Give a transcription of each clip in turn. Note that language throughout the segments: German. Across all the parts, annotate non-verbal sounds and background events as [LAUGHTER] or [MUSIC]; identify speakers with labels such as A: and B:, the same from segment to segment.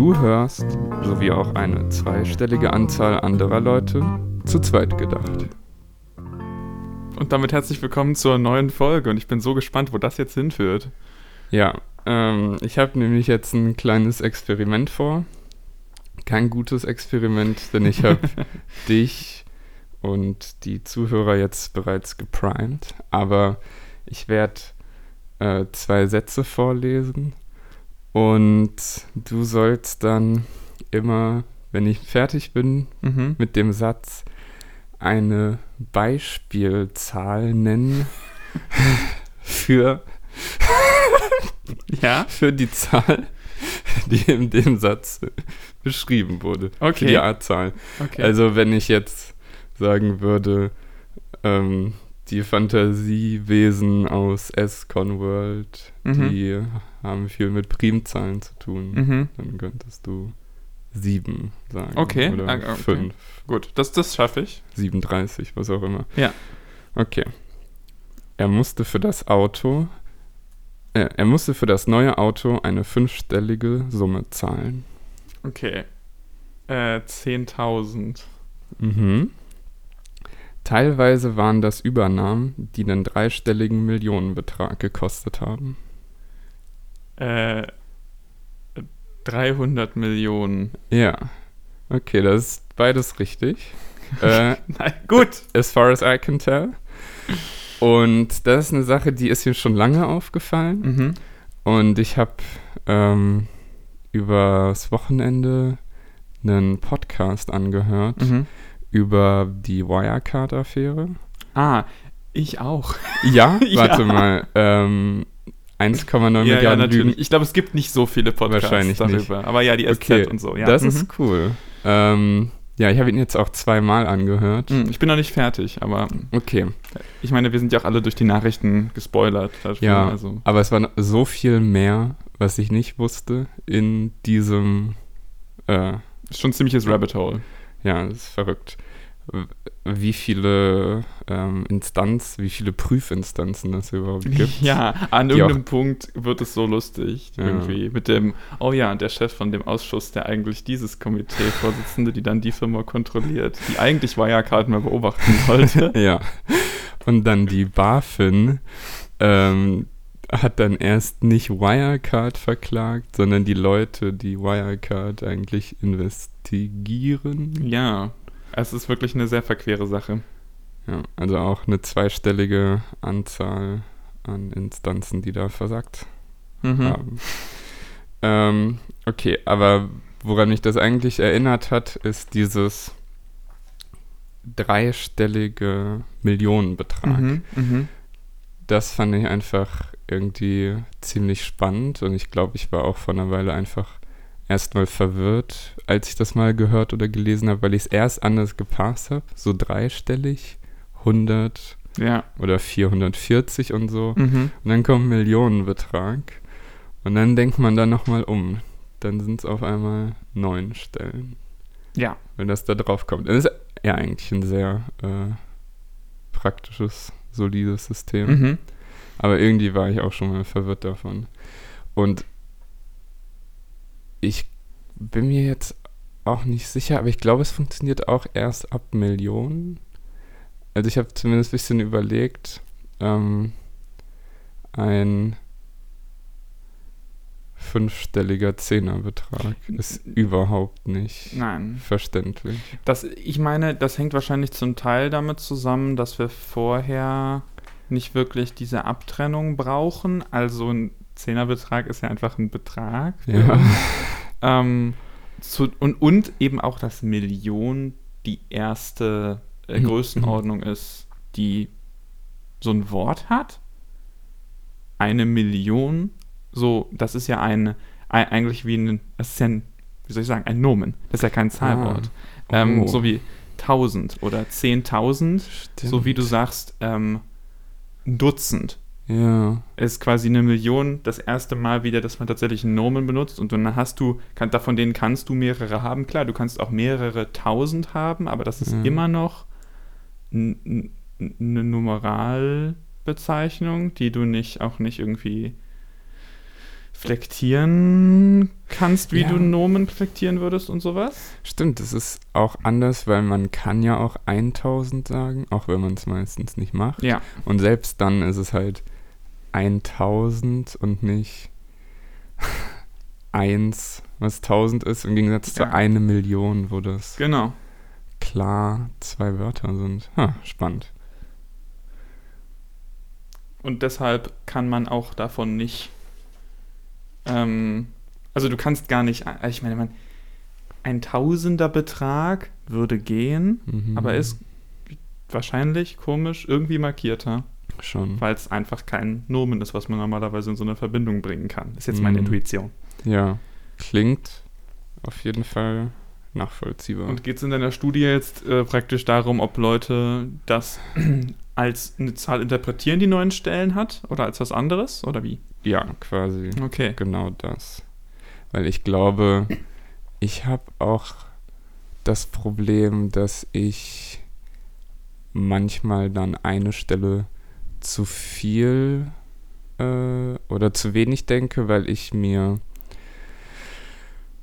A: Du hörst, sowie auch eine zweistellige Anzahl anderer Leute, zu zweit gedacht.
B: Und damit herzlich willkommen zur neuen Folge und ich bin so gespannt, wo das jetzt hinführt.
A: Ja, ähm, ich habe nämlich jetzt ein kleines Experiment vor. Kein gutes Experiment, denn ich habe [LAUGHS] dich und die Zuhörer jetzt bereits geprimed. Aber ich werde äh, zwei Sätze vorlesen und du sollst dann immer, wenn ich fertig bin
B: Mhm.
A: mit dem Satz, eine Beispielzahl nennen [LAUGHS] für,
B: Ja?
A: für die Zahl, die in dem Satz beschrieben wurde. Für
B: Okay.
A: die Artzahl.
B: Okay.
A: Also wenn ich jetzt sagen würde, ähm, die Fantasiewesen aus S-Con-World,
B: Mhm.
A: die haben viel mit Primzahlen zu tun,
B: mhm.
A: dann könntest du sieben sagen.
B: Okay,
A: Oder
B: ah, okay.
A: fünf,
B: Gut, das, das schaffe ich.
A: 37, was auch immer.
B: Ja.
A: Okay. Er musste für das Auto, äh, er musste für das neue Auto eine fünfstellige Summe zahlen.
B: Okay. Äh, 10.000.
A: Mhm. Teilweise waren das Übernahmen, die einen dreistelligen Millionenbetrag gekostet haben.
B: Äh, 300 Millionen.
A: Ja. Okay, das ist beides richtig. [LAUGHS] äh,
B: Nein, gut.
A: as far as I can tell. Und das ist eine Sache, die ist mir schon lange aufgefallen.
B: Mhm.
A: Und ich habe ähm, übers Wochenende einen Podcast angehört
B: Mhm.
A: über die Wirecard-Affäre.
B: Ah, ich auch.
A: Ja, [LAUGHS]
B: Ja.
A: warte mal. Ähm, 1,9
B: ja, ja,
A: Milliarden
B: natürlich.
A: Lügen.
B: Ich glaube, es gibt nicht so viele Podcasts
A: Wahrscheinlich
B: darüber.
A: nicht.
B: Aber ja, die SZ
A: Okay,
B: und so. Ja.
A: Das
B: mhm.
A: ist cool. Ähm, ja, ich habe ihn jetzt auch zweimal angehört.
B: Mhm, Ich bin noch nicht fertig, aber
A: Okay,
B: ich meine, wir sind ja auch alle durch die Nachrichten gespoilert. Dafür,
A: ja,
B: Also.
A: aber es war so viel mehr, was ich nicht wusste in diesem, äh,
B: Ist schon ein ziemliches Rabbit Hole.
A: ja, das ist verrückt. Wie viele ähm, Instanz, wie viele Prüfinstanzen es überhaupt [LAUGHS] gibt.
B: Ja, an irgendeinem Punkt wird es so lustig
A: Ja.
B: irgendwie mit dem, oh ja, der Chef von dem Ausschuss, der eigentlich dieses Komitee Vorsitzende, die dann die Firma kontrolliert, die eigentlich Wirecard mal beobachten [LAUGHS] sollte.
A: Ja. Und dann die BaFin ähm, hat dann erst nicht Wirecard verklagt, sondern die Leute, die Wirecard eigentlich investigieren.
B: ja, es ist wirklich eine sehr verquere Sache.
A: Ja, also auch eine zweistellige Anzahl an Instanzen, die da versagt
B: Mhm.
A: haben. Ähm, okay, aber woran mich das eigentlich erinnert hat, ist dieses dreistellige Millionenbetrag.
B: Mhm. Mhm.
A: Das fand ich einfach irgendwie ziemlich spannend und ich glaube, ich war auch vor einer Weile einfach erstmal verwirrt, als ich das mal gehört oder gelesen habe, weil ich es erst anders gepasst habe, so dreistellig, 100
B: Ja.
A: oder 440 und so.
B: Mhm.
A: Und dann kommt ein Millionenbetrag und dann denkt man da nochmal um. Dann sind es auf einmal neun Stellen,
B: Ja.
A: wenn das da drauf kommt. Das ist ja eigentlich ein sehr äh, praktisches, solides System.
B: Mhm.
A: Aber irgendwie war ich auch schon mal verwirrt davon. Und ich bin mir jetzt auch nicht sicher, aber ich glaube, es funktioniert auch erst ab Millionen. Also ich habe zumindest ein bisschen überlegt, ähm, ein fünfstelliger Zehnerbetrag ist überhaupt nicht
B: Nein.
A: verständlich.
B: Das, ich meine, das hängt wahrscheinlich zum Teil damit zusammen, dass wir vorher nicht wirklich diese Abtrennung brauchen. Also ein Zehnerbetrag ist ja einfach ein Betrag.
A: Ja.
B: Ähm, zu, und, und eben auch, dass Million die erste äh,
A: Mhm.
B: Größenordnung ist, die so ein Wort hat. Eine Million, so, das ist ja ein, ein eigentlich wie ein, das ist ja ein, wie soll ich sagen, ein Nomen. Das ist ja kein Zahlwort.
A: Ah.
B: Ähm,
A: Oh.
B: So wie 1000 oder 10.000, so wie du sagst, ähm, ein Dutzend
A: Ja.
B: ist quasi eine Million das erste Mal wieder, dass man tatsächlich einen Nomen benutzt und dann hast du, kann, davon denen kannst du mehrere haben. Klar, du kannst auch mehrere tausend haben, aber das ist
A: Ja.
B: immer noch eine Numeralbezeichnung, die du nicht auch nicht irgendwie flektieren kannst, wie
A: Ja.
B: du Nomen flektieren würdest und sowas.
A: Stimmt, es ist auch anders, weil man kann ja auch 1000 sagen, auch wenn man es meistens nicht macht.
B: Ja.
A: Und selbst dann ist es halt 1000 und nicht 1, was 1000 ist, im Gegensatz zu
B: Ja.
A: eine Million, wo das
B: Genau.
A: klar zwei Wörter sind. Ha, spannend.
B: Und deshalb kann man auch davon nicht. Ähm, also du kannst gar nicht. äh, Ich meine, man, ein Tausender-Betrag würde gehen,
A: Mhm.
B: aber ist wahrscheinlich komisch irgendwie markierter,
A: schon.
B: weil es einfach kein Nomen ist, was man normalerweise in so eine Verbindung bringen kann. Ist jetzt meine
A: Mhm.
B: Intuition.
A: Ja, klingt auf jeden Fall nachvollziehbar.
B: Und geht es in deiner Studie jetzt äh, praktisch darum, ob Leute das [CLEARS THROAT] als eine Zahl interpretieren, die neun Stellen hat, oder als was anderes? Oder wie?
A: ja, quasi.
B: Okay.
A: Genau das. Weil ich glaube, ich habe auch das Problem, dass ich manchmal dann eine Stelle zu viel äh, oder zu wenig denke, weil ich mir,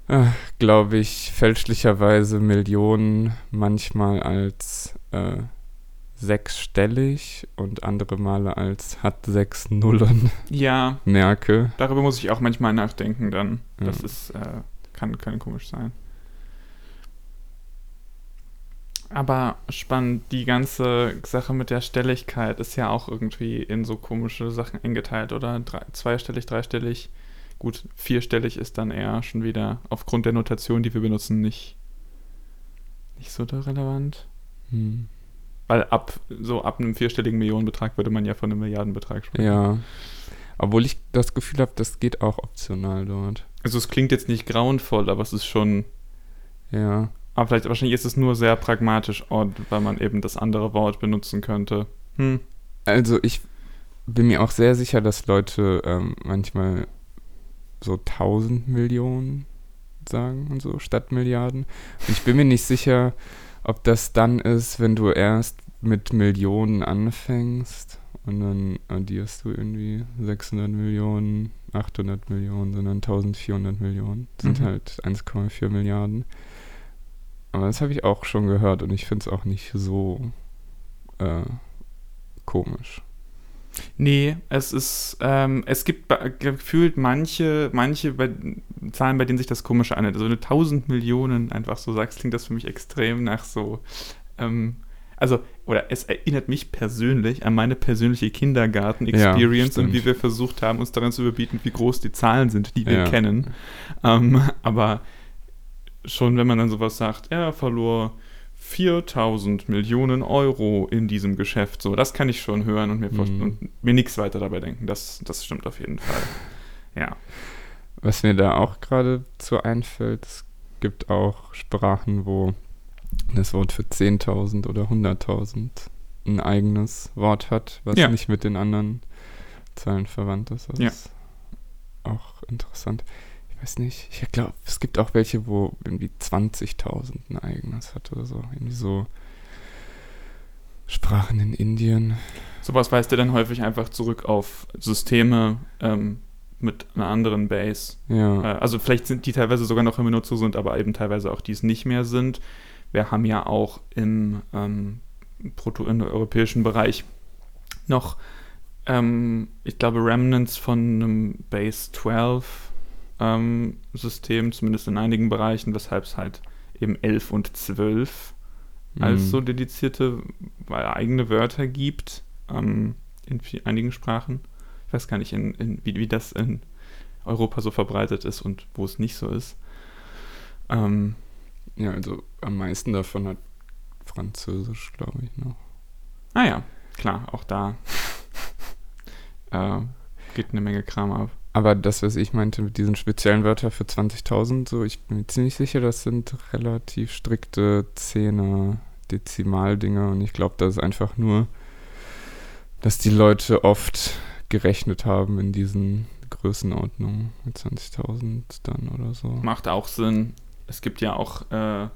A: äh, glaube ich, fälschlicherweise Millionen manchmal als äh, sechsstellig und andere Male als hat sechs Nullen
B: Ja,
A: merke.
B: Darüber muss ich auch manchmal nachdenken dann.
A: Ja.
B: Das ist, äh, kann, kann komisch sein. Aber spannend, die ganze Sache mit der Stelligkeit ist ja auch irgendwie in so komische Sachen eingeteilt, oder? Drei, zweistellig, dreistellig. Gut, vierstellig ist dann eher schon wieder aufgrund der Notation, die wir benutzen, nicht, nicht so da relevant.
A: Hm.
B: Weil ab so ab einem vierstelligen Millionenbetrag würde man ja von einem Milliardenbetrag sprechen.
A: Ja. Obwohl ich das Gefühl habe, das geht auch optional dort.
B: Also es klingt jetzt nicht grauenvoll, aber es ist schon
A: Ja.
B: Aber vielleicht, wahrscheinlich ist es nur sehr pragmatisch, weil man eben das andere Wort benutzen könnte. Hm.
A: Also ich bin mir auch sehr sicher, dass Leute ähm, manchmal so 1000 Millionen sagen und so statt Milliarden. Und ich bin mir nicht sicher, ob das dann ist, wenn du erst mit Millionen anfängst und dann addierst du irgendwie 600 Millionen, 800 Millionen, sondern 1400 Millionen. Das sind
B: Mhm.
A: halt 1,4 Milliarden. Aber das habe ich auch schon gehört und ich finde es auch nicht so äh, komisch.
B: Nee, es ist, ähm, es gibt gefühlt manche, manche bei, Zahlen, bei denen sich das komische anhört. Also eine 1000 Millionen, einfach so sagst, klingt das für mich extrem nach so, ähm, also, oder es erinnert mich persönlich an meine persönliche Kindergarten-Experience
A: Ja,
B: und wie wir versucht haben, uns daran zu überbieten, wie groß die Zahlen sind, die wir
A: Ja.
B: kennen. Ähm, aber schon, wenn man dann sowas sagt, er verlor 4000 Millionen Euro in diesem Geschäft, so, das kann ich schon hören und mir,
A: Mhm.
B: und mir nichts weiter dabei denken. Das, das stimmt auf jeden Fall. [LAUGHS] Ja.
A: Was mir da auch gerade zu einfällt, es gibt auch Sprachen, wo das Wort für 10.000 oder 100.000 ein eigenes Wort hat, was
B: Ja.
A: nicht mit den anderen Zahlen verwandt ist. Das
B: Ja.
A: ist auch interessant. Weiß nicht, ich glaube, es gibt auch welche, wo irgendwie 20.000 ein eigenes hat oder so. Irgendwie so Sprachen in Indien.
B: Sowas weist ja dann häufig einfach zurück auf Systeme ähm, mit einer anderen Base.
A: Ja.
B: Äh, also vielleicht sind die teilweise sogar noch in Benutzung sind, aber eben teilweise auch die es nicht mehr sind. Wir haben ja auch im ähm, proto-indoeuropäischen Bereich noch, ähm, ich glaube, Remnants von einem Base 12 ähm, System, zumindest in einigen Bereichen, weshalb es halt eben 11 und 12 als
A: Mhm.
B: so dedizierte eigene Wörter gibt ähm, in einigen Sprachen. Ich weiß gar nicht, in, in, wie, wie das in Europa so verbreitet ist und wo es nicht so ist. Ähm,
A: Ja, also am meisten davon hat Französisch, glaube ich, noch.
B: naja, klar, auch da [LAUGHS] äh, geht eine Menge Kram ab.
A: Aber das, was ich meinte mit diesen speziellen Wörtern für 20.000, so, ich bin mir ziemlich sicher, das sind relativ strikte Zehner Dezimaldinger und ich glaube, das ist einfach nur, dass die Leute oft gerechnet haben in diesen Größenordnungen mit 20.000 dann oder so.
B: Macht auch Sinn. Es gibt ja auch, äh,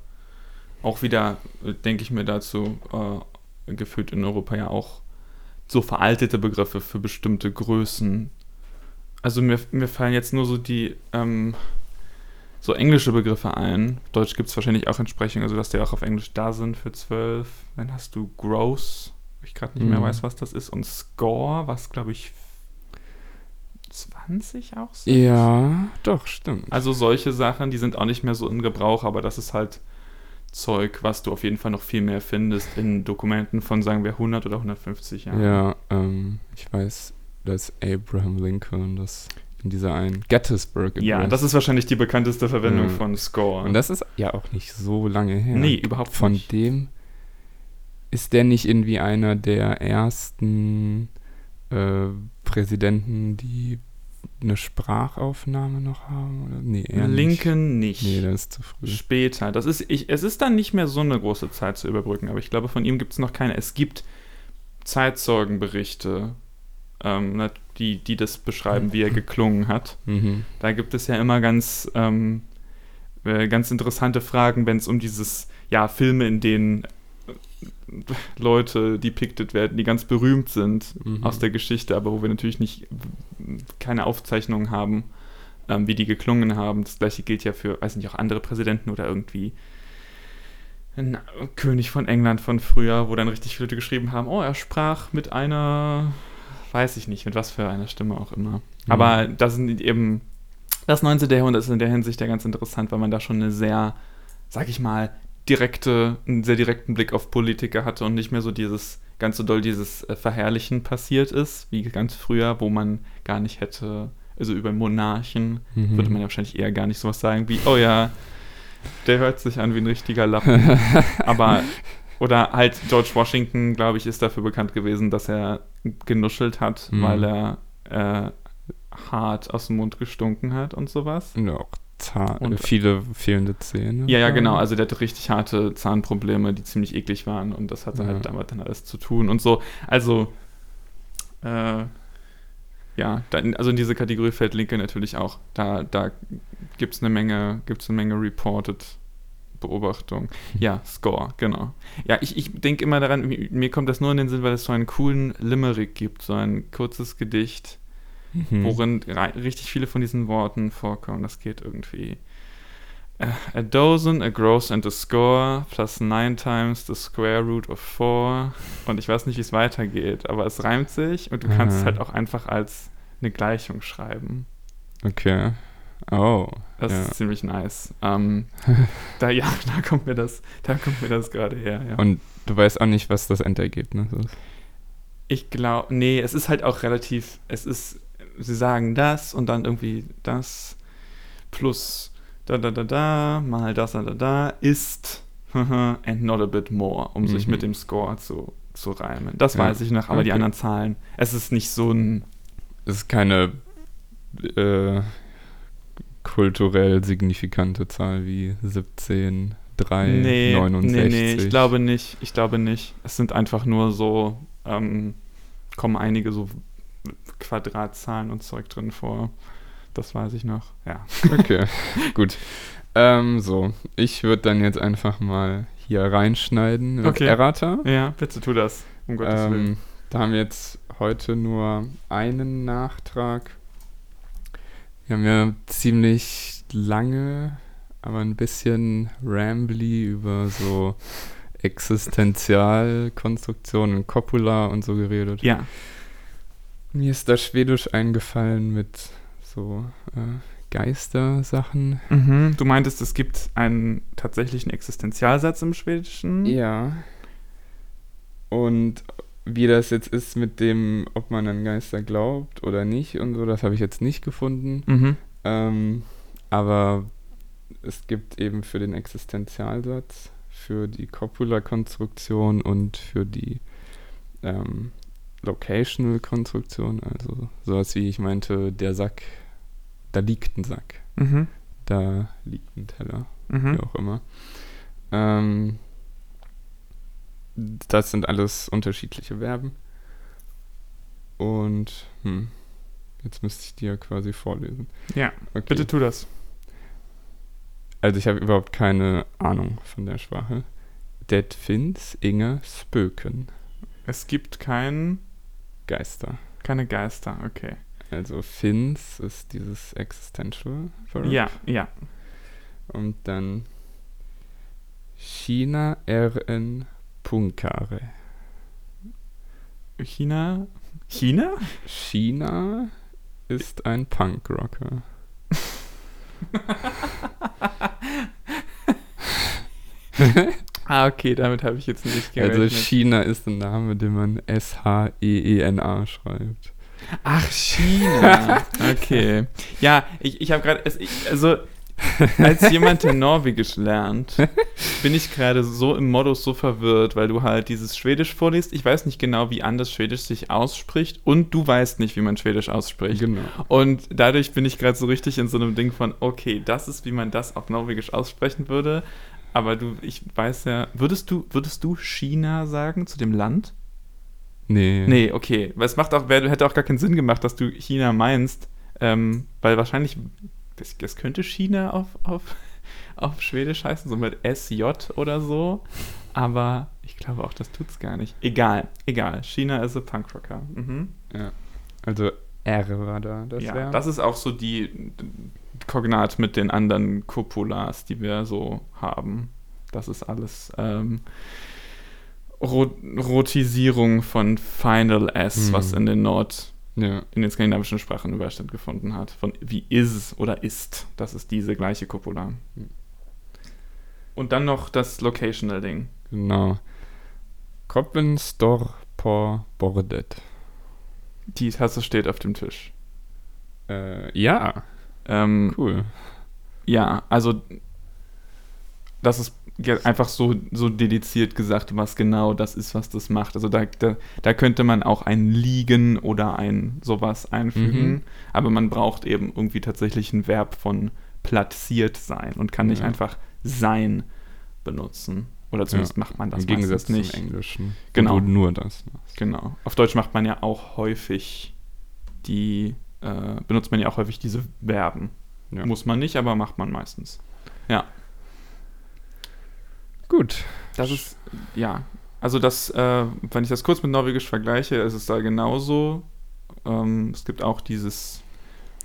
B: auch wieder, denke ich mir dazu, äh, gefühlt in Europa ja auch so veraltete Begriffe für bestimmte Größen. Also mir, mir fallen jetzt nur so die ähm, so englische Begriffe ein. Deutsch gibt es wahrscheinlich auch Entsprechungen, also dass die auch auf Englisch da sind für 12. Dann hast du Gross, wo ich gerade nicht mehr
A: Mhm.
B: weiß, was das ist, und Score, was glaube ich 20 auch sind.
A: Ja, doch, stimmt.
B: Also solche Sachen, die sind auch nicht mehr so in Gebrauch, aber das ist halt Zeug, was du auf jeden Fall noch viel mehr findest in Dokumenten von, sagen wir, 100 oder 150 Jahren.
A: Ja, ähm, ich weiß, dass Abraham Lincoln das in dieser einen Gettysburg
B: Ja,
A: Address-
B: das ist wahrscheinlich die bekannteste Verwendung
A: Ja.
B: von Score.
A: Und das ist ja auch nicht so lange her.
B: nee, überhaupt
A: Von
B: nicht.
A: dem ist der nicht irgendwie einer der ersten äh, Präsidenten, die eine Sprachaufnahme noch haben? Oder? Nee, eher nicht.
B: Lincoln nicht.
A: Nee, das ist zu früh.
B: Später. Das ist, ich, es ist dann nicht mehr so eine große Zeit zu überbrücken, aber ich glaube, von ihm gibt es noch keine. Es gibt Zeitzeugenberichte, ähm, na, die, die das beschreiben, wie er geklungen hat.
A: Mhm.
B: Da gibt es ja immer ganz, ähm, äh, ganz interessante Fragen, wenn es um dieses, ja, Filme, in denen äh, Leute depicted werden, die ganz berühmt sind
A: Mhm.
B: aus der Geschichte, aber wo wir natürlich nicht keine Aufzeichnungen haben, ähm, wie die geklungen haben. Das gleiche gilt ja für, weiß nicht, auch andere Präsidenten oder irgendwie ein König von England von früher, wo dann richtig viele Leute geschrieben haben, oh, er sprach mit einer, weiß ich nicht, mit was für einer Stimme auch immer.
A: Mhm.
B: Aber das sind eben, das 19. Jahrhundert ist in der Hinsicht ja ganz interessant, weil man da schon eine sehr, sag ich mal, direkte, einen sehr direkten Blick auf Politiker hatte und nicht mehr so dieses, ganz so doll dieses äh, Verherrlichen passiert ist, wie ganz früher, wo man gar nicht hätte, also über Monarchen
A: Mhm.
B: würde man ja wahrscheinlich eher gar nicht sowas sagen wie, oh ja, der hört sich an wie ein richtiger Lappen. [LAUGHS] Aber, oder halt George Washington, glaube ich, ist dafür bekannt gewesen, dass er genuschelt hat,
A: Mhm.
B: weil er äh, hart aus dem Mund gestunken hat und sowas.
A: Und auch Zahn,
B: Und-
A: viele fehlende Zähne.
B: Ja, ja, genau. Also der hatte richtig harte Zahnprobleme, die ziemlich eklig waren und das hatte
A: Ja.
B: halt damit dann alles zu tun und so. Also, äh, ja, dann, also in diese Kategorie fällt Lincoln natürlich auch. Da, da gibt es eine Menge, gibt's eine Menge reported Beobachtung. Ja, Score, genau. Ja, ich, ich denke immer daran, mir, kommt das nur in den Sinn, weil es so einen coolen Limerick gibt, so ein kurzes Gedicht,
A: Mhm.
B: worin richtig viele von diesen Worten vorkommen. Das geht irgendwie. äh, A dozen, a gross and a score, plus nine times the square root of four. Und ich weiß nicht, wie es weitergeht, aber es reimt sich und du kannst es
A: Aha.
B: halt auch einfach als eine Gleichung schreiben.
A: Okay. Oh.
B: Das
A: ja.
B: ist ziemlich nice. Ähm, [LAUGHS] da, ja, da kommt mir das, da kommt mir das gerade her, ja.
A: Und du weißt auch nicht, was das Endergebnis ist.
B: Ich glaube, nee, es ist halt auch relativ, es ist, sie sagen das und dann irgendwie das plus da da da da mal das da da da ist [LAUGHS] and not a bit more, um sich
A: Mhm.
B: mit dem Score zu, zu reimen. Das
A: Ja,
B: weiß ich noch, aber die
A: okay.
B: anderen Zahlen, es ist nicht so ein,
A: Es ist keine äh, kulturell signifikante Zahl wie 17, 3,
B: nee,
A: 69.
B: nee, nee, ich glaube nicht, ich glaube nicht. Es sind einfach nur so, ähm, kommen einige so Quadratzahlen und Zeug drin vor. Das weiß ich noch, ja.
A: Okay, [LAUGHS] gut. Ähm, so, ich würde dann jetzt einfach mal hier reinschneiden
B: Okay.
A: Errata.
B: Ja, bitte tu das, um Gottes Willen.
A: Ähm, da haben wir jetzt heute nur einen Nachtrag. Wir haben ja ziemlich lange, aber ein bisschen rambly über so Existenzialkonstruktionen, Copula und so geredet.
B: Ja,
A: Mir ist da Schwedisch eingefallen mit so äh, Geistersachen.
B: Mhm, du meintest, es gibt einen tatsächlichen Existenzialsatz im Schwedischen.
A: Ja. Und wie das jetzt ist mit dem, ob man an Geister glaubt oder nicht und so, das habe ich jetzt nicht gefunden.
B: Mhm.
A: Ähm, aber es gibt eben für den Existenzialsatz, für die Copula-Konstruktion und für die ähm, Locational-Konstruktion, also sowas wie ich meinte, der Sack, da liegt ein Sack,
B: Mhm.
A: da liegt ein Teller
B: Mhm.
A: wie auch immer. Ähm, das sind alles unterschiedliche Verben. Und hm, jetzt müsste ich dir quasi vorlesen.
B: Ja,
A: Okay.
B: bitte tu das.
A: Also ich habe überhaupt keine Ahnung von der Sprache. Det finns inga spöken.
B: Es gibt kein,
A: Geister.
B: keine Geister, okay.
A: Also Fins ist dieses Existential Verb.
B: Ja, ja.
A: Und dann China RN Punkare.
B: China. China?
A: China ist ein Punkrocker.
B: Ah, okay, damit habe ich jetzt nicht
A: Also China ist ein Name, den man S-H-E-E-N-A schreibt.
B: Ach, China. [LAUGHS] Okay. Ja, ich, ich habe gerade, also [LAUGHS] als jemand, der Norwegisch lernt, bin ich gerade so im Modus so verwirrt, weil du halt dieses Schwedisch vorliest. Ich weiß nicht genau, wie anders Schwedisch sich ausspricht und du weißt nicht, wie man Schwedisch ausspricht.
A: Genau.
B: Und dadurch bin ich gerade so richtig in so einem Ding von, okay, das ist, wie man das auf Norwegisch aussprechen würde. Aber du, ich weiß ja, würdest du, würdest du China sagen zu dem Land?
A: Nee.
B: Nee, okay. Weil es macht auch, hätte auch gar keinen Sinn gemacht, dass du China meinst, ähm, weil wahrscheinlich, das, das könnte China auf, auf, [LAUGHS] auf Schwedisch heißen, so mit SJ oder so. Aber ich glaube auch, das tut's gar nicht. Egal, egal. China ist ein Punkrocker. Mhm.
A: Ja. Also R war da. Das
B: ja,
A: wär-
B: das ist auch so die Kognat mit den anderen Copulas, die wir so haben. Das ist alles ähm, Ro Rotisierung von Final S,
A: Hm.
B: was in den Nord,
A: ja.
B: in den skandinavischen Sprachen Überstand gefunden hat. Von wie is oder ist. Das ist diese gleiche Copula.
A: Hm.
B: Und dann noch das Locational-Ding.
A: Genau. Koppenstor på bordet.
B: Die Tasse steht auf dem Tisch.
A: Äh, ja,
B: Ähm,
A: cool.
B: Ja, also das ist einfach so, so dediziert gesagt, was genau das ist, was das macht. Also da, da, da könnte man auch ein Liegen oder ein sowas einfügen,
A: Mhm.
B: aber man braucht eben irgendwie tatsächlich ein Verb von platziert sein und kann nicht
A: Ja.
B: einfach sein benutzen. Oder zumindest
A: Ja,
B: macht man das
A: Im Gegensatz
B: nicht.
A: zum Englischen.
B: Genau.
A: Du nur das.
B: Genau. Auf Deutsch macht man ja auch häufig die, äh, benutzt man ja auch häufig diese Verben.
A: Ja.
B: Muss man nicht, aber macht man meistens. Ja.
A: Gut.
B: Das ist, ja. Also das, äh, wenn ich das kurz mit Norwegisch vergleiche, ist es da genauso. Ähm, es gibt auch dieses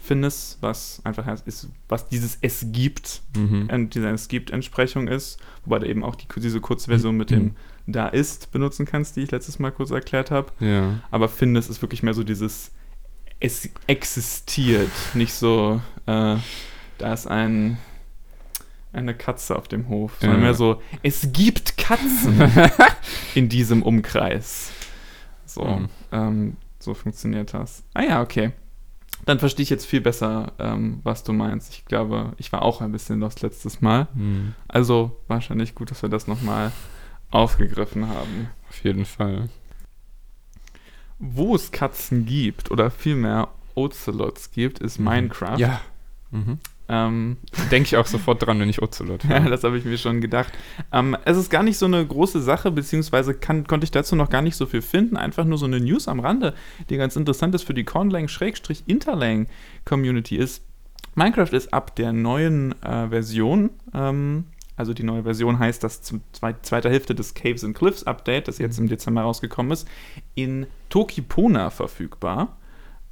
B: Finnes, was einfach heißt, ist, was dieses Es gibt,
A: Mhm.
B: äh, diese Es gibt Entsprechung ist, wobei du eben auch die, diese Kurzversion mit dem Da ist benutzen kannst, die ich letztes Mal kurz erklärt habe.
A: Ja.
B: Aber Findes ist wirklich mehr so dieses Es existiert, nicht so, äh, da ist ein eine Katze auf dem Hof, sondern
A: Ja.
B: mehr so, es gibt Katzen [LAUGHS] in diesem Umkreis. So,
A: Mhm.
B: ähm, so funktioniert das. Ah ja, okay. Dann verstehe ich jetzt viel besser, ähm, was du meinst. Ich glaube, ich war auch ein bisschen lost letztes Mal.
A: Mhm.
B: Also wahrscheinlich gut, dass wir das nochmal aufgegriffen haben.
A: Auf jeden Fall.
B: Wo es Katzen gibt, oder vielmehr Ocelots gibt, ist
A: Mhm.
B: Minecraft.
A: Ja. Mhm.
B: Ähm,
A: Denke ich auch sofort dran, wenn ich Ocelot
B: ja,
A: höre.
B: das habe ich mir schon gedacht. Ähm, es ist gar nicht so eine große Sache, beziehungsweise kann, konnte ich dazu noch gar nicht so viel finden. Einfach nur so eine News am Rande, die ganz interessant ist für die Conlang-Interlang-Community ist. Minecraft ist ab der neuen äh, Version, ähm, also die neue Version heißt das zu zwei, zweiter Hälfte des Caves and Cliffs Update, das jetzt im Dezember rausgekommen ist, in Tokipona verfügbar.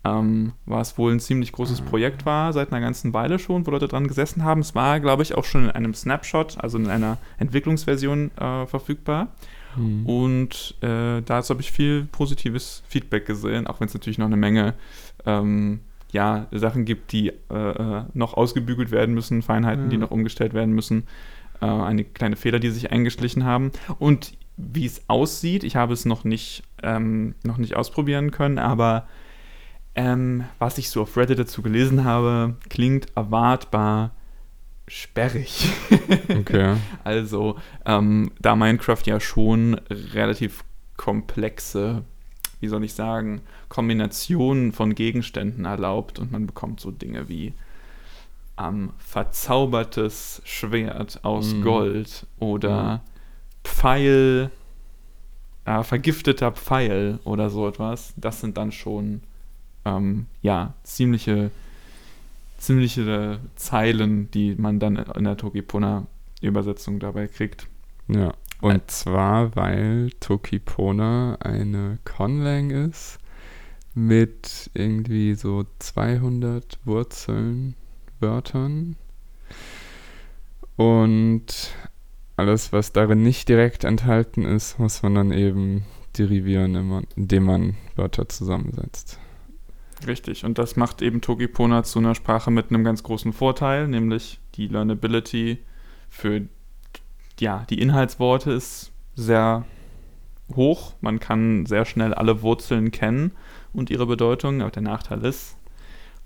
B: Ähm, was wohl ein ziemlich großes Projekt war, seit einer ganzen Weile schon, wo Leute dran gesessen haben. Es war, glaube ich, auch schon in einem Snapshot, also in einer Entwicklungsversion äh, verfügbar.
A: Mhm.
B: Und äh, dazu habe ich viel positives Feedback gesehen, auch wenn es natürlich noch eine Menge ähm, ja, Sachen gibt, die äh, äh, noch ausgebügelt werden müssen, Feinheiten, die
A: Ja.
B: noch umgestellt werden müssen, äh, einige kleine Fehler, die sich eingeschlichen haben. Und wie es aussieht, ich habe es noch nicht, ähm, noch nicht ausprobieren können, aber ähm, was ich so auf Reddit dazu gelesen habe, klingt erwartbar sperrig. [LAUGHS]
A: Okay.
B: Also, ähm, da Minecraft ja schon relativ komplexe, wie soll ich sagen, Kombinationen von Gegenständen erlaubt und man bekommt so Dinge wie ähm, verzaubertes Schwert aus
A: Mhm.
B: Gold oder
A: Mhm.
B: Pfeil, äh, vergifteter Pfeil oder so etwas. Das sind dann schon, ähm, ja, ziemliche, ziemliche Zeilen, die man dann in der Tokipona-Übersetzung dabei kriegt.
A: Ja. Und zwar, weil Tokipona eine Conlang ist, mit irgendwie so 200 Wurzeln, Wörtern. Und alles, was darin nicht direkt enthalten ist, muss man dann eben derivieren, indem man Wörter zusammensetzt.
B: Richtig, und das macht eben Togipona zu einer Sprache mit einem ganz großen Vorteil, nämlich die Learnability für ja, die Inhaltsworte ist sehr hoch. Man kann sehr schnell alle Wurzeln kennen und ihre Bedeutung, aber der Nachteil ist,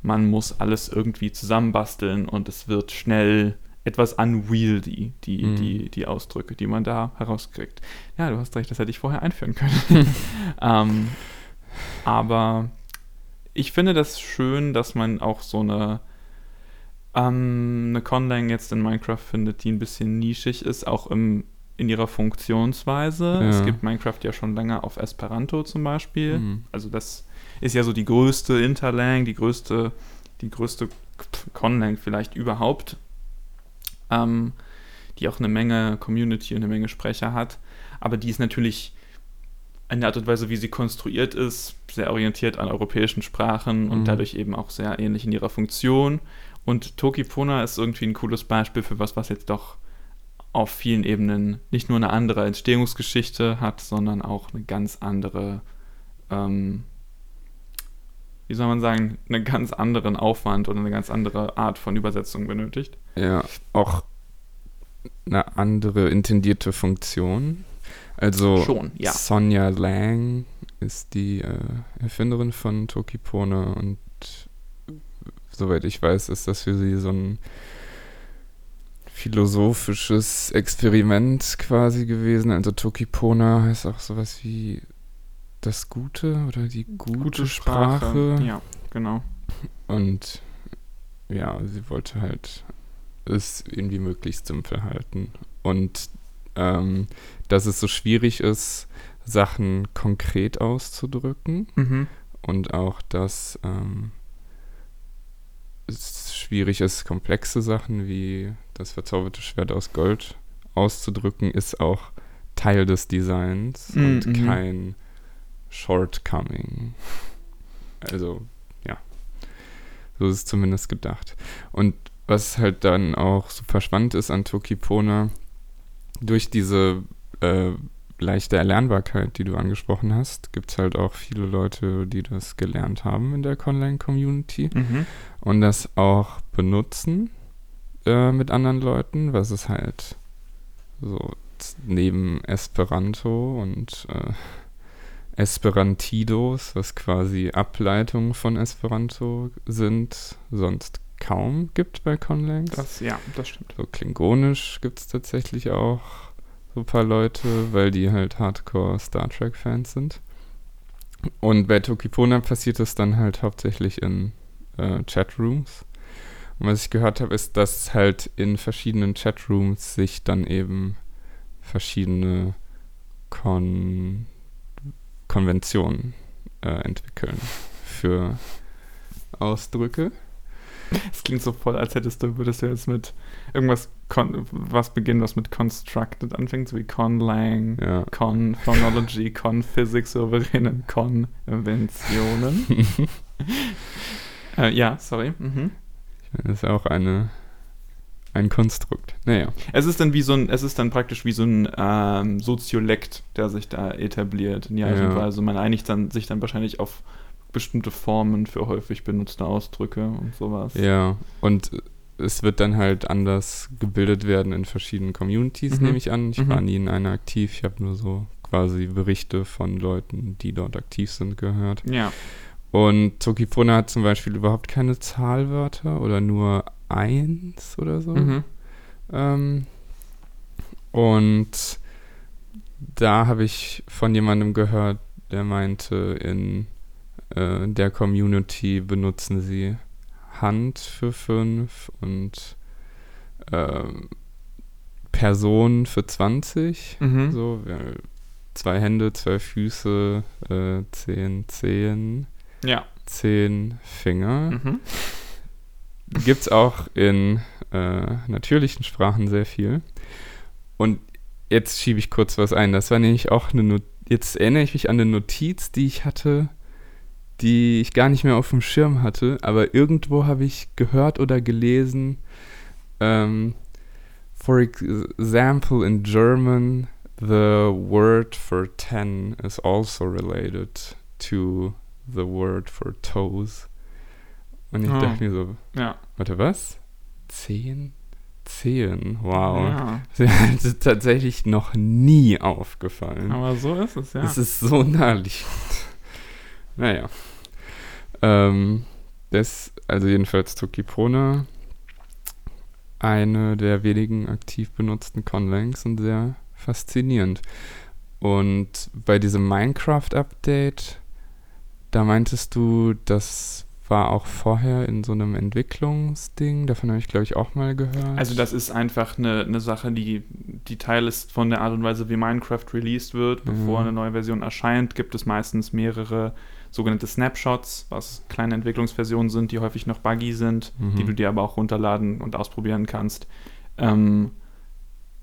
B: man muss alles irgendwie zusammenbasteln und es wird schnell etwas unwieldy, die, mhm. die, die Ausdrücke, die man da herauskriegt. Ja, du hast recht, das hätte ich vorher einführen können. [LAUGHS] ähm, aber ich finde das schön, dass man auch so eine, ähm, eine Conlang jetzt in Minecraft findet, die ein bisschen nischig ist, auch im, in ihrer Funktionsweise. Ja. Es gibt Minecraft ja schon länger auf Esperanto zum Beispiel. Mhm. Also das ist ja so die größte Interlang, die größte, die größte Conlang vielleicht überhaupt ähm, die auch eine Menge Community und eine Menge Sprecher hat. Aber die ist natürlich in der Art und Weise, wie sie konstruiert ist, sehr orientiert an europäischen Sprachen und mhm. dadurch eben auch sehr ähnlich in ihrer Funktion. Und Tokipona ist irgendwie ein cooles Beispiel für was, was jetzt doch auf vielen Ebenen nicht nur eine andere Entstehungsgeschichte hat, sondern auch eine ganz andere, ähm, wie soll man sagen, einen ganz anderen Aufwand oder eine ganz andere Art von Übersetzung benötigt.
A: Ja, auch eine andere intendierte Funktion. Also
B: Schon, ja.
A: Sonja Lang ist die äh, Erfinderin von Tokipone und soweit ich weiß, ist das für sie so ein philosophisches Experiment quasi gewesen. Also Tokipona heißt auch sowas wie das Gute oder die gute, gute Sprache. Sprache.
B: Ja, genau.
A: Und ja, sie wollte halt es irgendwie möglichst simpel halten. Und ähm, dass es so schwierig ist, Sachen konkret auszudrücken mhm. und auch, dass ähm, es schwierig ist, komplexe Sachen wie das verzauberte Schwert aus Gold auszudrücken, ist auch Teil des Designs mhm. und kein Shortcoming. Also, ja. So ist es zumindest gedacht. Und was halt dann auch super spannend ist an Tokipona, durch diese äh, leichte Erlernbarkeit, die du angesprochen hast, gibt es halt auch viele Leute, die das gelernt haben in der Conlang-Community mhm. und das auch benutzen äh, mit anderen Leuten, was es halt so neben Esperanto und äh, Esperantidos, was quasi Ableitungen von Esperanto sind, sonst kaum gibt bei Conlangs.
B: Das, ja, das stimmt.
A: So Klingonisch gibt es tatsächlich auch so ein paar Leute, weil die halt Hardcore Star Trek-Fans sind. Und bei Tokipona passiert es dann halt hauptsächlich in äh, Chatrooms. Und was ich gehört habe, ist, dass halt in verschiedenen Chatrooms sich dann eben verschiedene Kon Konventionen äh, entwickeln für Ausdrücke. [LAUGHS]
B: Es klingt so voll, als hättest du, würdest du jetzt mit irgendwas was beginnen, was mit Constructed anfängt, so wie Conlang, ja. Con Phonology, [LAUGHS] Con Physics, souveränen Konventionen. [LAUGHS] äh, ja, sorry. Mhm.
A: Das ist auch eine ein Konstrukt. Naja.
B: Es ist dann wie so ein, es ist dann praktisch wie so ein ähm, Soziolekt, der sich da etabliert. In die Art und Weise. Man einigt dann, sich dann wahrscheinlich auf bestimmte Formen für häufig benutzte Ausdrücke und sowas.
A: Ja, und es wird dann halt anders gebildet werden in verschiedenen Communities, mhm. nehme ich an. Ich mhm. war nie in einer aktiv, ich habe nur so quasi Berichte von Leuten, die dort aktiv sind, gehört.
B: Ja.
A: Und Tokipona hat zum Beispiel überhaupt keine Zahlwörter oder nur eins oder so. Mhm. Ähm, und da habe ich von jemandem gehört, der meinte, in äh, der Community benutzen sie Hand für fünf und äh, Person für 20. Mhm. So, zwei Hände, zwei Füße, äh, zehn Zehen,
B: ja.
A: zehn Finger. Mhm. Gibt es auch in äh, natürlichen Sprachen sehr viel. Und jetzt schiebe ich kurz was ein. Das war nämlich auch eine Not Jetzt erinnere ich mich an eine Notiz, die ich hatte die ich gar nicht mehr auf dem Schirm hatte, aber irgendwo habe ich gehört oder gelesen, ähm, for example, in German, the word for 10 is also related to the word for toes. Und ich
B: Oh.
A: dachte mir so,
B: Ja.
A: warte, was? Zehen? Zehen, wow.
B: ja. [LAUGHS]
A: Das ist tatsächlich noch nie aufgefallen.
B: Aber so ist es, ja.
A: Es ist so naheliegend. naja. Ähm, das, also jedenfalls Tokipona, eine der wenigen aktiv benutzten Conlangs und sehr faszinierend. Und bei diesem Minecraft-Update, da meintest du, das war auch vorher in so einem Entwicklungsding. Davon habe ich, glaube ich, auch mal gehört.
B: Also das ist einfach eine, eine Sache, die, die Teil ist von der Art und Weise, wie Minecraft released wird. Bevor
A: Mhm.
B: eine neue Version erscheint, gibt es meistens mehrere sogenannte Snapshots, was kleine Entwicklungsversionen sind, die häufig noch buggy sind,
A: Mhm.
B: die du dir aber auch runterladen und ausprobieren kannst. Ähm,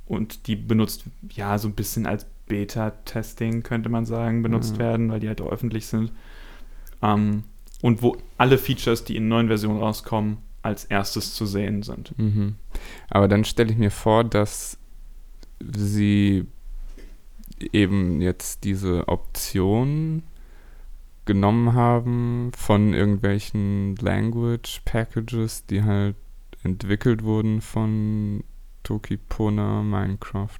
B: und die benutzt, ja, so ein bisschen als Beta-Testing, könnte man sagen, benutzt
A: Mhm.
B: werden, weil die halt auch öffentlich sind. Ähm, und wo alle Features, die in neuen Versionen rauskommen, als erstes zu sehen sind.
A: Mhm. Aber dann stelle ich mir vor, dass sie eben jetzt diese Option genommen haben von irgendwelchen Language Packages, die halt entwickelt wurden von Tokipona Minecraft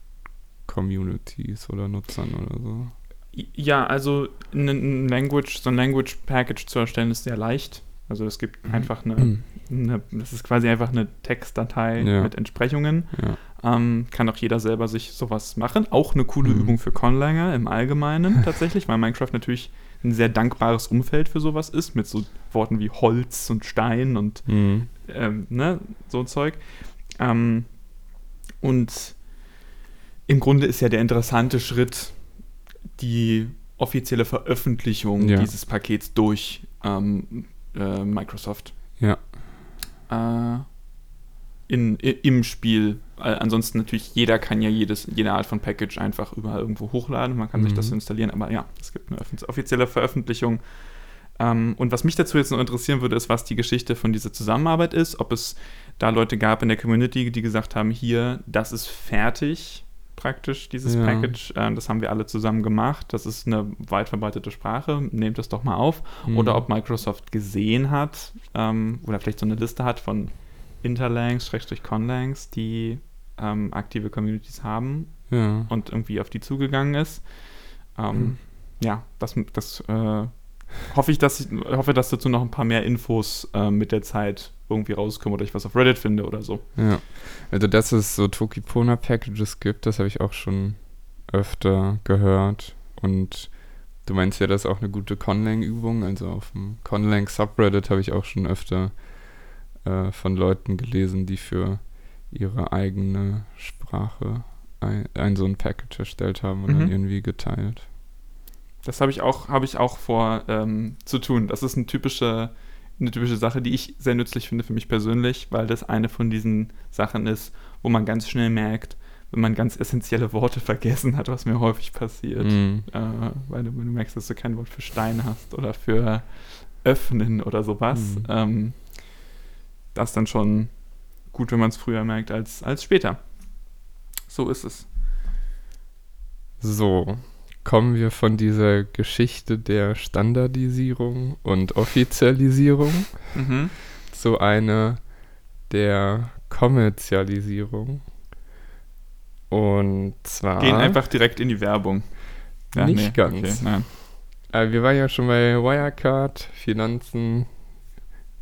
A: Communities oder Nutzern oder so.
B: Ja, also ein- Language, so ein Language Package zu erstellen ist sehr leicht. Also es gibt einfach eine, eine das ist quasi einfach eine Textdatei
A: Ja.
B: mit Entsprechungen.
A: Ja.
B: Ähm, kann auch jeder selber sich sowas machen. Auch eine coole
A: Mhm.
B: Übung für Conlanger im Allgemeinen tatsächlich, weil Minecraft natürlich ein sehr dankbares Umfeld für sowas ist, mit so Worten wie Holz und Stein und
A: Mhm.
B: ähm, ne, so Zeug. Ähm, und im Grunde ist ja der interessante Schritt die offizielle Veröffentlichung
A: Ja.
B: dieses Pakets durch ähm, äh, Microsoft.
A: Ja.
B: Äh, in, i- Im Spiel. Äh, ansonsten natürlich, jeder kann ja jedes, jede Art von Package einfach überall irgendwo hochladen. Man kann sich das
A: Mhm.
B: installieren, aber ja, es gibt eine offizielle Veröffentlichung. Ähm, und was mich dazu jetzt noch interessieren würde, ist, was die Geschichte von dieser Zusammenarbeit ist. Ob es da Leute gab in der Community, die gesagt haben, hier, das ist fertig, praktisch, dieses
A: Ja.
B: Package. Ähm, das haben wir alle zusammen gemacht. Das ist eine weit verbreitete Sprache. Nehmt das doch mal auf.
A: Mhm.
B: Oder ob Microsoft gesehen hat ähm, oder vielleicht so eine Liste hat von Interlangs, Schrägstrich Conlangs, die ähm, aktive Communities haben
A: Ja.
B: und irgendwie auf die zugegangen ist. Ähm,
A: Mhm.
B: Ja, das, das äh, hoffe ich, dass ich hoffe, dass dazu noch ein paar mehr Infos äh, mit der Zeit irgendwie rauskommen oder ich was auf Reddit finde oder so.
A: Ja, also dass es so Tokipona-Packages gibt, das habe ich auch schon öfter gehört. Und du meinst ja, das ist auch eine gute Conlang-Übung. Also auf dem Conlang-Subreddit habe ich auch schon öfter äh, von Leuten gelesen, die für ihre eigene Sprache ein, ein so ein Package erstellt haben und dann
B: Mhm.
A: irgendwie geteilt.
B: Das habe ich auch, habe ich auch vor ähm, zu tun. Das ist eine typische, eine typische Sache, die ich sehr nützlich finde für mich persönlich, weil das eine von diesen Sachen ist, wo man ganz schnell merkt, wenn man ganz essentielle Worte [LAUGHS] vergessen hat, was mir häufig passiert.
A: Mhm.
B: Äh, weil du, wenn du merkst, dass du kein Wort für Stein hast oder für öffnen oder sowas.
A: Mhm.
B: Ähm, das ist dann schon gut, wenn man es früher merkt als, als später. So ist es.
A: So, kommen wir von dieser Geschichte der Standardisierung und Offizialisierung
B: Mhm.
A: zu einer der Kommerzialisierung. Und zwar.
B: Gehen einfach direkt in die Werbung.
A: Nicht ganz.
B: nein.
A: Äh, wir waren ja schon bei Wirecard, Finanzen.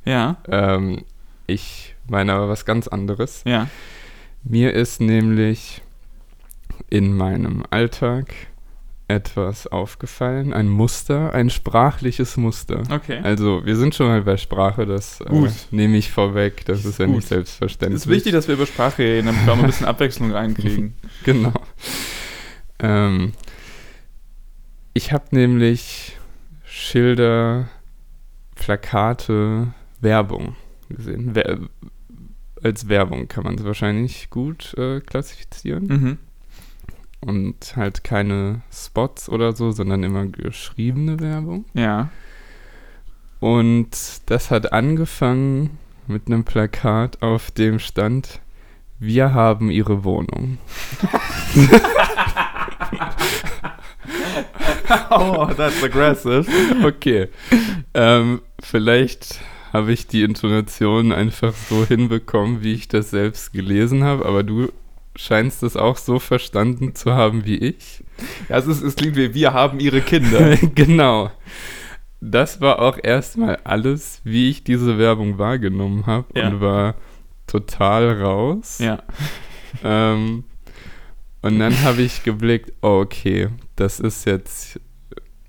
B: Ja,
A: Ähm, ich meine aber was ganz anderes.
B: ja.
A: Mir ist nämlich in meinem Alltag etwas aufgefallen, ein Muster, ein sprachliches Muster.
B: Okay.
A: Also, wir sind schon mal bei Sprache, das äh, nehme ich vorweg, das
B: Ist
A: ja
B: gut.
A: nicht selbstverständlich.
B: Es ist wichtig, dass wir über Sprache reden, damit wir auch mal ein bisschen Abwechslung reinkriegen. [LAUGHS]
A: Genau. Ähm, ich habe nämlich Schilder, Plakate, Werbung gesehen. Wer als Werbung kann man es wahrscheinlich gut äh, klassifizieren.
B: Mhm.
A: Und halt keine Spots oder so, sondern immer geschriebene Werbung.
B: Ja.
A: Und das hat angefangen mit einem Plakat, auf dem stand, wir haben ihre Wohnung. [LAUGHS]
B: oh, that's aggressive.
A: Okay. Ähm, vielleicht habe ich die Intonation einfach so hinbekommen, wie ich das selbst gelesen habe, aber du scheinst es auch so verstanden zu haben wie ich.
B: Ja, es, ist, es klingt wie, wir haben ihre Kinder. [LAUGHS]
A: genau. Das war auch erstmal alles, wie ich diese Werbung wahrgenommen habe
B: Ja.
A: und war total raus.
B: ja. [LAUGHS]
A: Ähm, und dann habe ich geblickt, oh, okay, das ist jetzt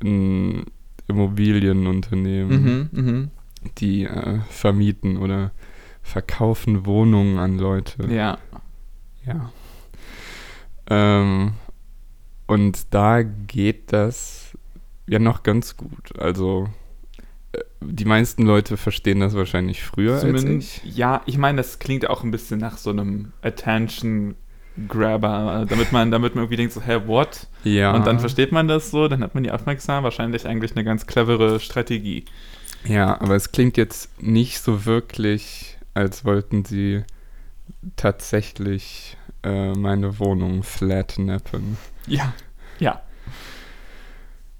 A: ein Immobilienunternehmen,
B: Mhm, mhm.
A: Die äh, vermieten oder verkaufen Wohnungen an Leute.
B: Ja.
A: Ja. Ähm, und da geht das ja noch ganz gut. Also äh, die meisten Leute verstehen das wahrscheinlich früher als
B: Zumindest,
A: ich.
B: ja, ich meine, das klingt auch ein bisschen nach so einem Attention Grabber, äh, damit man, damit man irgendwie denkt so, hä, what?
A: Ja.
B: Und dann versteht man das so, dann hat man die aufmerksam, wahrscheinlich eigentlich eine ganz clevere Strategie.
A: Ja, aber es klingt jetzt nicht so wirklich, als wollten sie tatsächlich äh, meine Wohnung flatnappen.
B: Ja. Ja.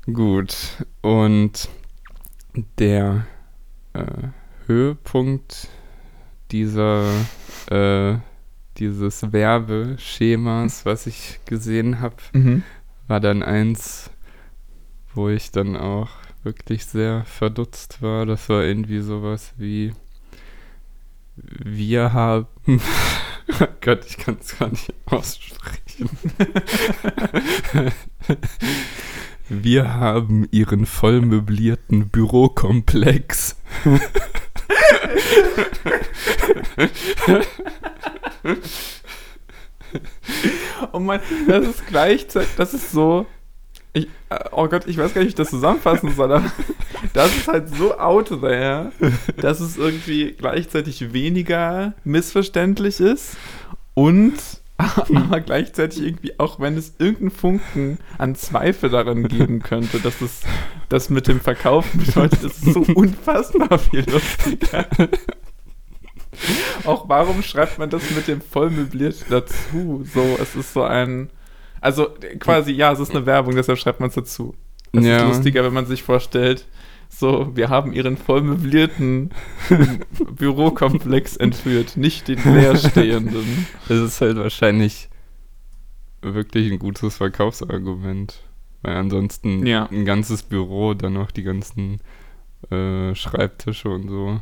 A: Gut, und der äh, Höhepunkt dieser, äh, dieses Werbeschemas, was ich gesehen habe,
B: Mhm.
A: war dann eins, wo ich dann auch wirklich sehr verdutzt war. Das war irgendwie sowas wie wir haben [LAUGHS] oh Gott, ich kann es gar nicht aussprechen. [LAUGHS] wir haben ihren vollmöblierten Bürokomplex. [LAUGHS]
B: Oh Mann, das ist gleichzeitig, das ist so. Ich, äh, oh Gott, ich weiß gar nicht, wie ich das zusammenfassen soll, aber [LAUGHS] das ist halt so out there, dass es irgendwie gleichzeitig weniger missverständlich ist und [LAUGHS] aber gleichzeitig irgendwie, auch wenn es irgendeinen Funken an Zweifel daran geben könnte, dass es das mit dem Verkaufen bedeutet, ist so [LAUGHS] unfassbar viel lustiger. Auch warum schreibt man das mit dem vollmöbliert dazu? So, es ist so ein. Also quasi, ja, es ist eine Werbung, deshalb schreibt man es dazu. Es
A: Ja.
B: ist lustiger, wenn man sich vorstellt, so, wir haben ihren vollmöblierten [LAUGHS] Bürokomplex entführt, nicht den leerstehenden.
A: Das ist halt wahrscheinlich wirklich ein gutes Verkaufsargument. Weil ansonsten
B: Ja.
A: ein ganzes Büro, dann noch die ganzen äh, Schreibtische und so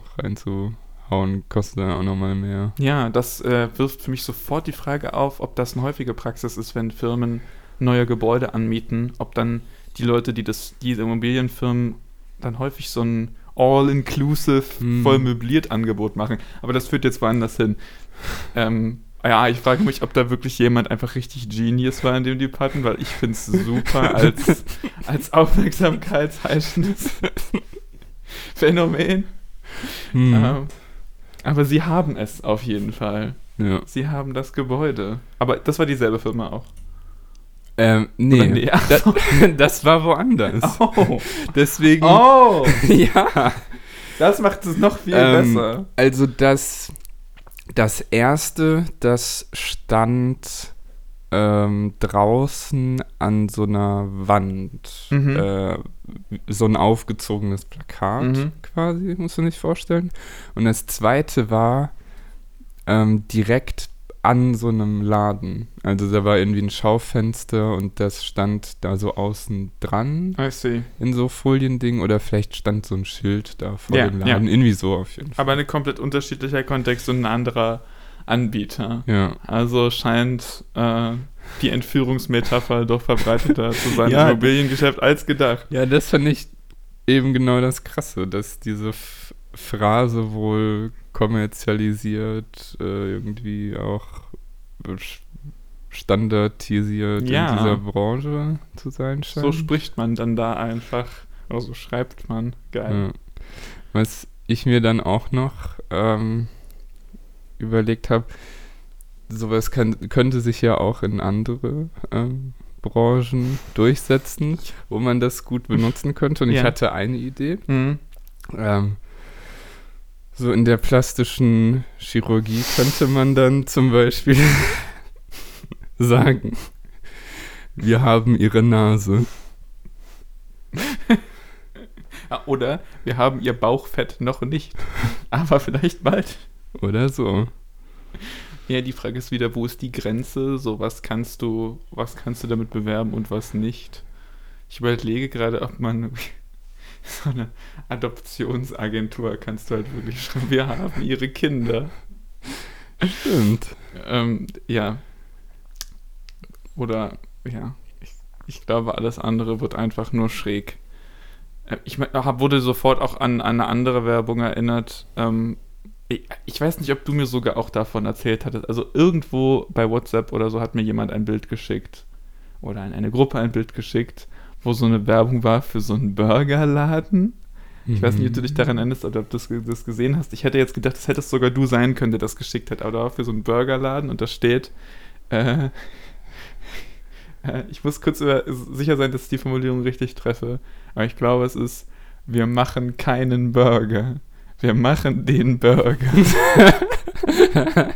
A: reinzuhauen, kostet dann auch nochmal mehr.
B: Ja, das äh, wirft für mich sofort die Frage auf, ob das eine häufige Praxis ist, wenn Firmen neue Gebäude anmieten, ob dann die Leute, die das, diese Immobilienfirmen dann häufig so ein all-inclusive,
A: Hm.
B: voll möbliert Angebot machen. Aber das führt jetzt woanders hin. Ähm, ja, ich frage mich, ob da wirklich jemand einfach richtig Genius war in dem Department, weil ich finde es super [LAUGHS] als, als aufmerksamkeitsheischendes [LAUGHS] Phänomen.
A: Hm.
B: Ähm, aber sie haben es auf jeden Fall.
A: Ja.
B: Sie haben das Gebäude. Aber das war dieselbe Firma auch.
A: Ähm, nee,
B: nee,
A: das, [LAUGHS] das war woanders.
B: Oh.
A: Deswegen,
B: oh, [LAUGHS]
A: ja.
B: das macht es noch viel
A: Ähm,
B: besser.
A: Also das, das erste, das stand ähm, draußen an so einer Wand.
B: Mhm.
A: Äh, so ein aufgezogenes Plakat
B: Mhm.
A: quasi, musst du nicht vorstellen. Und das zweite war ähm, direkt an so einem Laden. Also da war irgendwie ein Schaufenster und das stand da so außen dran
B: I see.
A: in so Foliending oder vielleicht stand so ein Schild da vor
B: Ja,
A: dem. Laden. Irgendwie so auf jeden Fall.
B: Aber ein komplett unterschiedlicher Kontext und ein anderer Anbieter.
A: Ja.
B: Also scheint äh, die Entführungsmetapher doch verbreiteter zu sein [LAUGHS]
A: Ja.
B: im Immobiliengeschäft als gedacht.
A: Ja, das fand ich eben genau das Krasse, dass diese F Phrase wohl kommerzialisiert, äh, irgendwie auch standardisiert
B: Ja.
A: in dieser Branche zu sein scheint.
B: So spricht man dann da einfach. Oder so schreibt man. Geil.
A: Ja. Was ich mir dann auch noch ähm, überlegt habe, sowas kann, könnte sich ja auch in andere ähm, Branchen durchsetzen, wo man das gut benutzen könnte. Und ich
B: Ja.
A: hatte eine Idee.
B: Mhm.
A: Ähm, so in der plastischen Chirurgie könnte man dann zum Beispiel [LAUGHS] sagen, wir haben ihre Nase.
B: Ja, [LAUGHS] Oder wir haben ihr Bauchfett noch nicht, [LAUGHS] aber vielleicht bald.
A: Oder so.
B: Ja, die Frage ist wieder, wo ist die Grenze? So, was kannst du, was kannst du damit bewerben und was nicht? Ich überlege gerade, ob man [LAUGHS] so eine Adoptionsagentur kannst du halt wirklich schreiben. Wir haben ihre Kinder.
A: Stimmt.
B: Ähm, ja. Oder, ja. Ich, ich glaube, alles andere wird einfach nur schräg. Äh, Ich wurde sofort auch an, an eine andere Werbung erinnert. Ähm, ich, weiß nicht, ob du mir sogar auch davon erzählt hattest. Also irgendwo bei WhatsApp oder so hat mir jemand ein Bild geschickt. Oder in eine Gruppe ein Bild geschickt, wo so eine Werbung war für so einen Burgerladen. Ich weiß nicht, ob du dich daran erinnerst oder ob du das, das gesehen hast. Ich hätte jetzt gedacht, das hättest sogar du sein können, der das geschickt hat. Aber da war für so einen Burgerladen und da steht, äh, [LAUGHS] äh, ich muss kurz über, sicher sein, dass ich die Formulierung richtig treffe. Aber ich glaube, es ist, wir machen keinen Burger. Wir machen den Burger. [LAUGHS]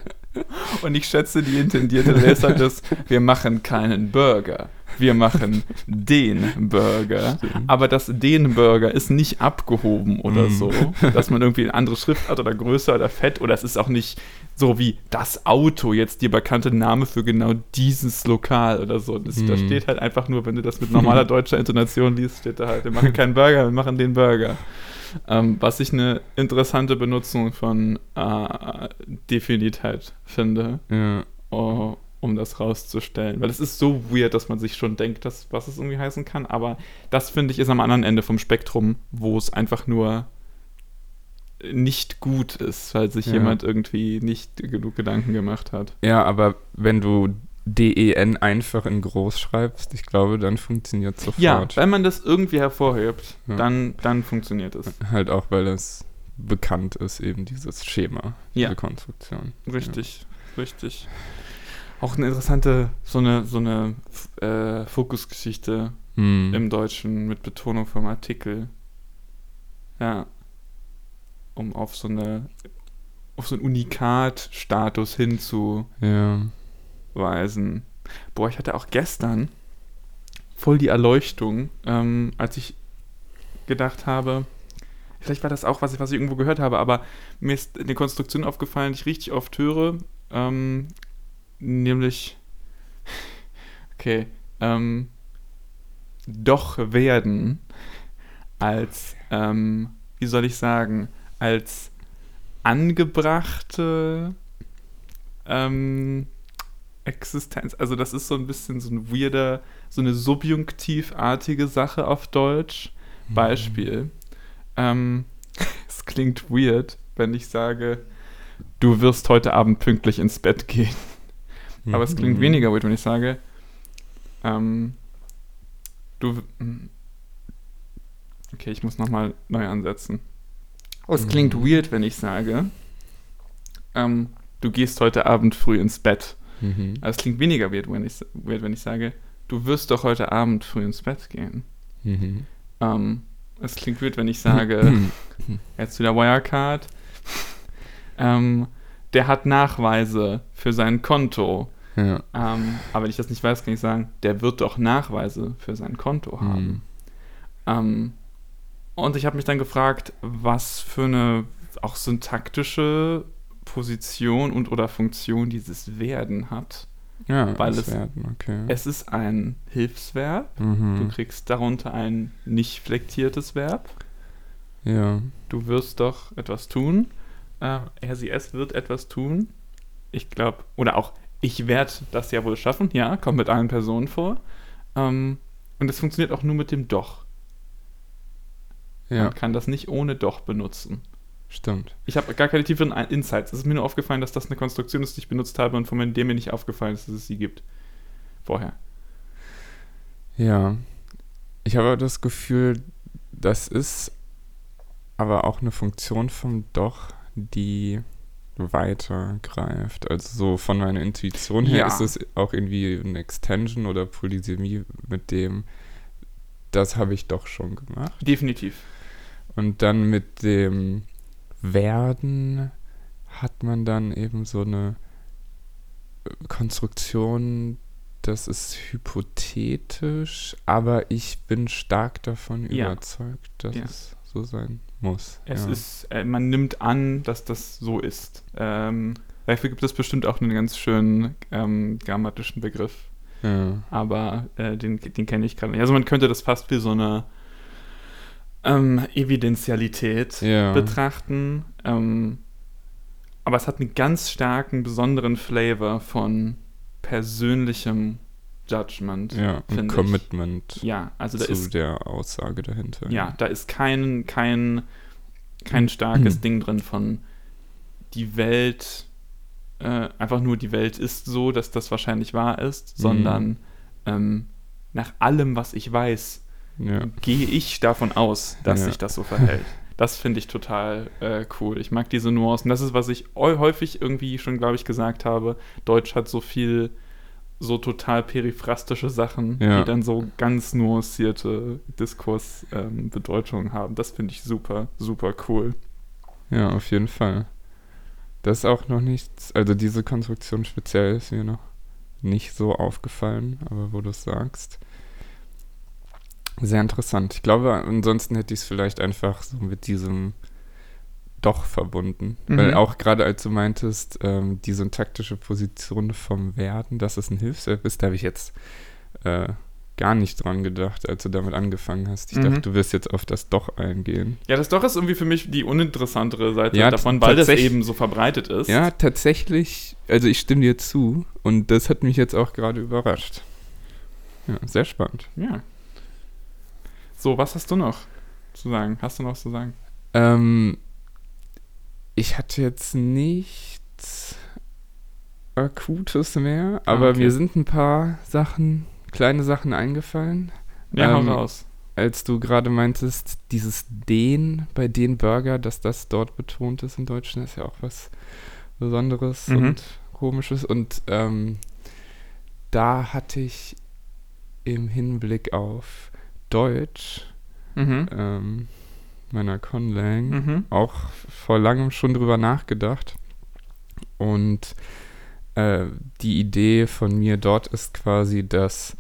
B: und ich schätze, die intendierte Lesart ist, wir machen keinen Burger. Wir machen den Burger. Aber das den Burger ist nicht abgehoben oder
A: Mm.
B: so, dass man irgendwie eine andere Schriftart oder größer oder fett oder es ist auch nicht so wie das Auto jetzt die bekannte Name für genau dieses Lokal oder so. Das, Da
A: Mm.
B: steht halt einfach nur, wenn du das mit normaler [LAUGHS] deutscher Intonation liest, steht da halt, wir machen keinen Burger, wir machen den Burger. Ähm, was ich eine interessante Benutzung von äh, Definitheit finde
A: Ja.
B: uh, um das rauszustellen. Weil es ist so weird, dass man sich schon denkt, dass, was es irgendwie heißen kann. Aber das finde ich ist am anderen Ende vom Spektrum, wo es einfach nur nicht gut ist, weil sich
A: Ja.
B: jemand irgendwie nicht genug Gedanken gemacht hat.
A: ja, aber wenn du DEN einfach in groß schreibst, ich glaube, dann funktioniert sofort.
B: Ja, wenn man das irgendwie hervorhebt,
A: Ja.
B: dann, dann funktioniert es.
A: Halt auch, weil es bekannt ist, eben dieses Schema, diese
B: Ja.
A: Konstruktion.
B: Richtig, richtig. Auch eine interessante, so eine, so eine äh, Fokusgeschichte
A: Hm.
B: im Deutschen mit Betonung vom Artikel. Ja. Um auf so eine auf so einen Unikat-Status hinzuweisen.
A: ja.
B: Boah, ich hatte auch gestern voll die Erleuchtung, ähm, als ich gedacht habe, vielleicht war das auch was, ich- was ich irgendwo gehört habe, aber mir ist eine Konstruktion aufgefallen, die ich richtig oft höre, ähm, nämlich, okay, ähm, doch werden als, ähm, wie soll ich sagen, als angebrachte ähm, Existenz. Also das ist so ein bisschen so ein weirder, so eine subjunktivartige Sache auf Deutsch. Beispiel. Ähm, [LAUGHS] es klingt weird, wenn ich sage, du wirst heute Abend pünktlich ins Bett gehen. Aber es klingt
A: Mhm.
B: weniger weird, wenn ich sage, ähm, du. hm. Okay, ich muss nochmal neu ansetzen. Oh, es klingt
A: Mhm.
B: weird, wenn ich sage, ähm, du gehst heute Abend früh ins Bett.
A: Mhm.
B: Aber es klingt weniger weird, wenn ich, weird, wenn ich sage, du wirst doch heute Abend früh ins Bett gehen.
A: Mhm.
B: Ähm, es klingt weird, wenn ich sage, [LAUGHS] jetzt wieder Wirecard, ähm, der hat Nachweise für sein Konto.
A: Ja.
B: Ähm, aber wenn ich das nicht weiß, kann ich sagen, der wird doch Nachweise für sein Konto haben.
A: Mhm.
B: Ähm, und ich habe mich dann gefragt, was für eine auch syntaktische Position und oder Funktion dieses Werden hat.
A: Ja,
B: Weil es-
A: werden, okay.
B: Es ist ein Hilfsverb. Du
A: mhm.
B: kriegst darunter ein nicht flektiertes Verb.
A: Ja.
B: Du wirst doch etwas tun. Äh, er, sie, es wird etwas tun. Ich glaube, oder auch, ich werde das ja wohl schaffen. Ja, kommt mit allen Personen vor. Ähm, und es funktioniert auch nur mit dem Doch.
A: Ja,
B: Man kann das nicht ohne Doch benutzen.
A: stimmt.
B: Ich habe gar keine tieferen Insights. Es ist mir nur aufgefallen, dass das eine Konstruktion ist, die ich benutzt habe und von der mir nicht aufgefallen ist, dass es sie gibt. Vorher.
A: Ja. Ich habe das Gefühl, das ist aber auch eine Funktion vom Doch, die weiter greift. Also so von meiner Intuition her
B: Ja.
A: ist es auch irgendwie eine Extension oder Polysemie mit dem, das habe ich doch schon gemacht.
B: Definitiv.
A: Und dann mit dem Werden hat man dann eben so eine äh, Konstruktion, das ist hypothetisch, aber ich bin stark davon
B: Ja.
A: überzeugt, dass
B: Ja.
A: es so sein muss.
B: Es
A: ja.
B: ist, äh, man nimmt an, dass das so ist. Ähm, dafür gibt es bestimmt auch einen ganz schönen ähm, grammatischen Begriff,
A: ja.
B: aber äh, den, den kenne ich gerade nicht. Also man könnte das fast wie so eine ähm, Evidentialität
A: Ja.
B: betrachten. Ähm, aber es hat einen ganz starken, besonderen Flavor von persönlichem Judgment.
A: ja,
B: finde
A: und
B: ich.
A: Commitment
B: Ja, also da
A: zu
B: ist
A: der Aussage dahinter.
B: ja, da ist kein, kein, kein starkes Ding drin von die Welt, äh, einfach nur die Welt ist so, dass das wahrscheinlich wahr ist,
A: Mhm.
B: sondern ähm, nach allem, was ich weiß,
A: Ja.
B: gehe ich davon aus, dass
A: Ja.
B: sich das so verhält. Das finde ich total äh, cool. Ich mag diese Nuancen. Das ist, was ich häufig irgendwie schon, glaube ich, gesagt habe. Deutsch hat so viel, so total periphrastische Sachen,
A: Ja.
B: die dann so ganz nuancierte Diskursbedeutungen haben. Das finde ich super, super cool.
A: Ja, auf jeden Fall. Das ist auch noch nichts, also diese Konstruktion speziell ist mir noch nicht so aufgefallen, aber wo du es sagst. Sehr interessant. Ich glaube, ansonsten hätte ich es vielleicht einfach so mit diesem Doch verbunden.
B: Mhm.
A: Weil auch gerade als du meintest, ähm, die syntaktische Position vom Werden, dass es ein Hilfsverb ist, da habe ich jetzt äh, gar nicht dran gedacht, als du damit angefangen hast. Ich
B: Mhm.
A: dachte, du wirst jetzt auf das Doch eingehen.
B: Ja, das doch ist irgendwie für mich die uninteressantere Seite
A: Ja,
B: davon, weil das eben so verbreitet ist.
A: Ja, tatsächlich, also ich stimme dir zu und das hat mich jetzt auch gerade überrascht. Ja, sehr spannend.
B: ja. So, was hast du noch zu sagen? Hast du noch zu sagen?
A: Ähm, ich hatte jetzt nichts Akutes mehr,
B: Ah,
A: aber
B: okay.
A: mir sind ein paar Sachen, kleine Sachen eingefallen.
B: Ja,
A: Ähm,
B: hau raus.
A: Als du gerade meintest, dieses Den bei den Burger, dass das dort betont ist im Deutschen, ist ja auch was Besonderes
B: Mhm.
A: und Komisches. Und ähm, da hatte ich im Hinblick auf Deutsch
B: Mhm.
A: ähm, meiner Conlang
B: Mhm.
A: auch vor langem schon drüber nachgedacht. Und äh, die Idee von mir dort ist quasi, dass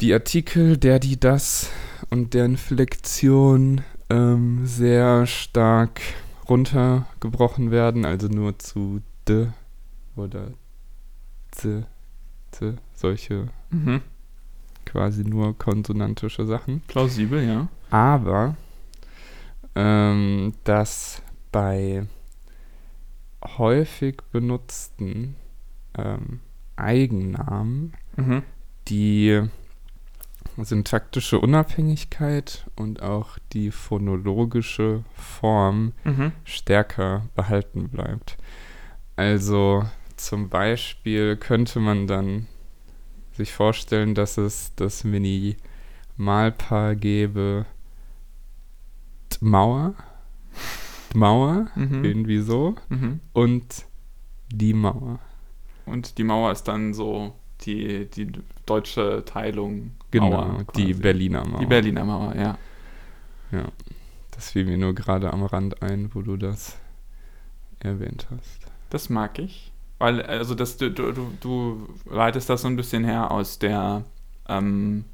A: die Artikel, der, die, das und deren Flexion ähm, sehr stark runtergebrochen werden, also nur zu de oder z, z, solche
B: Mhm.
A: quasi nur konsonantische Sachen.
B: Plausibel, ja.
A: Aber ähm, dass bei häufig benutzten ähm, Eigennamen
B: Mhm.
A: die syntaktische Unabhängigkeit und auch die phonologische Form
B: Mhm.
A: stärker behalten bleibt. Also zum Beispiel könnte man dann sich vorstellen, dass es das Minimalpaar gäbe Mauer, Mauer,
B: Mhm.
A: irgendwie so,
B: Mhm.
A: und die Mauer.
B: Und die Mauer ist dann so die, die deutsche Teilung.
A: Genau,
B: Mauer
A: die. Berliner Mauer.
B: Die Berliner Mauer, ja.
A: Ja, das fiel mir nur gerade am Rand ein, wo du das erwähnt hast.
B: Das mag ich. Weil, also das, du, du, du- du leitest das so ein bisschen her aus der, ähm,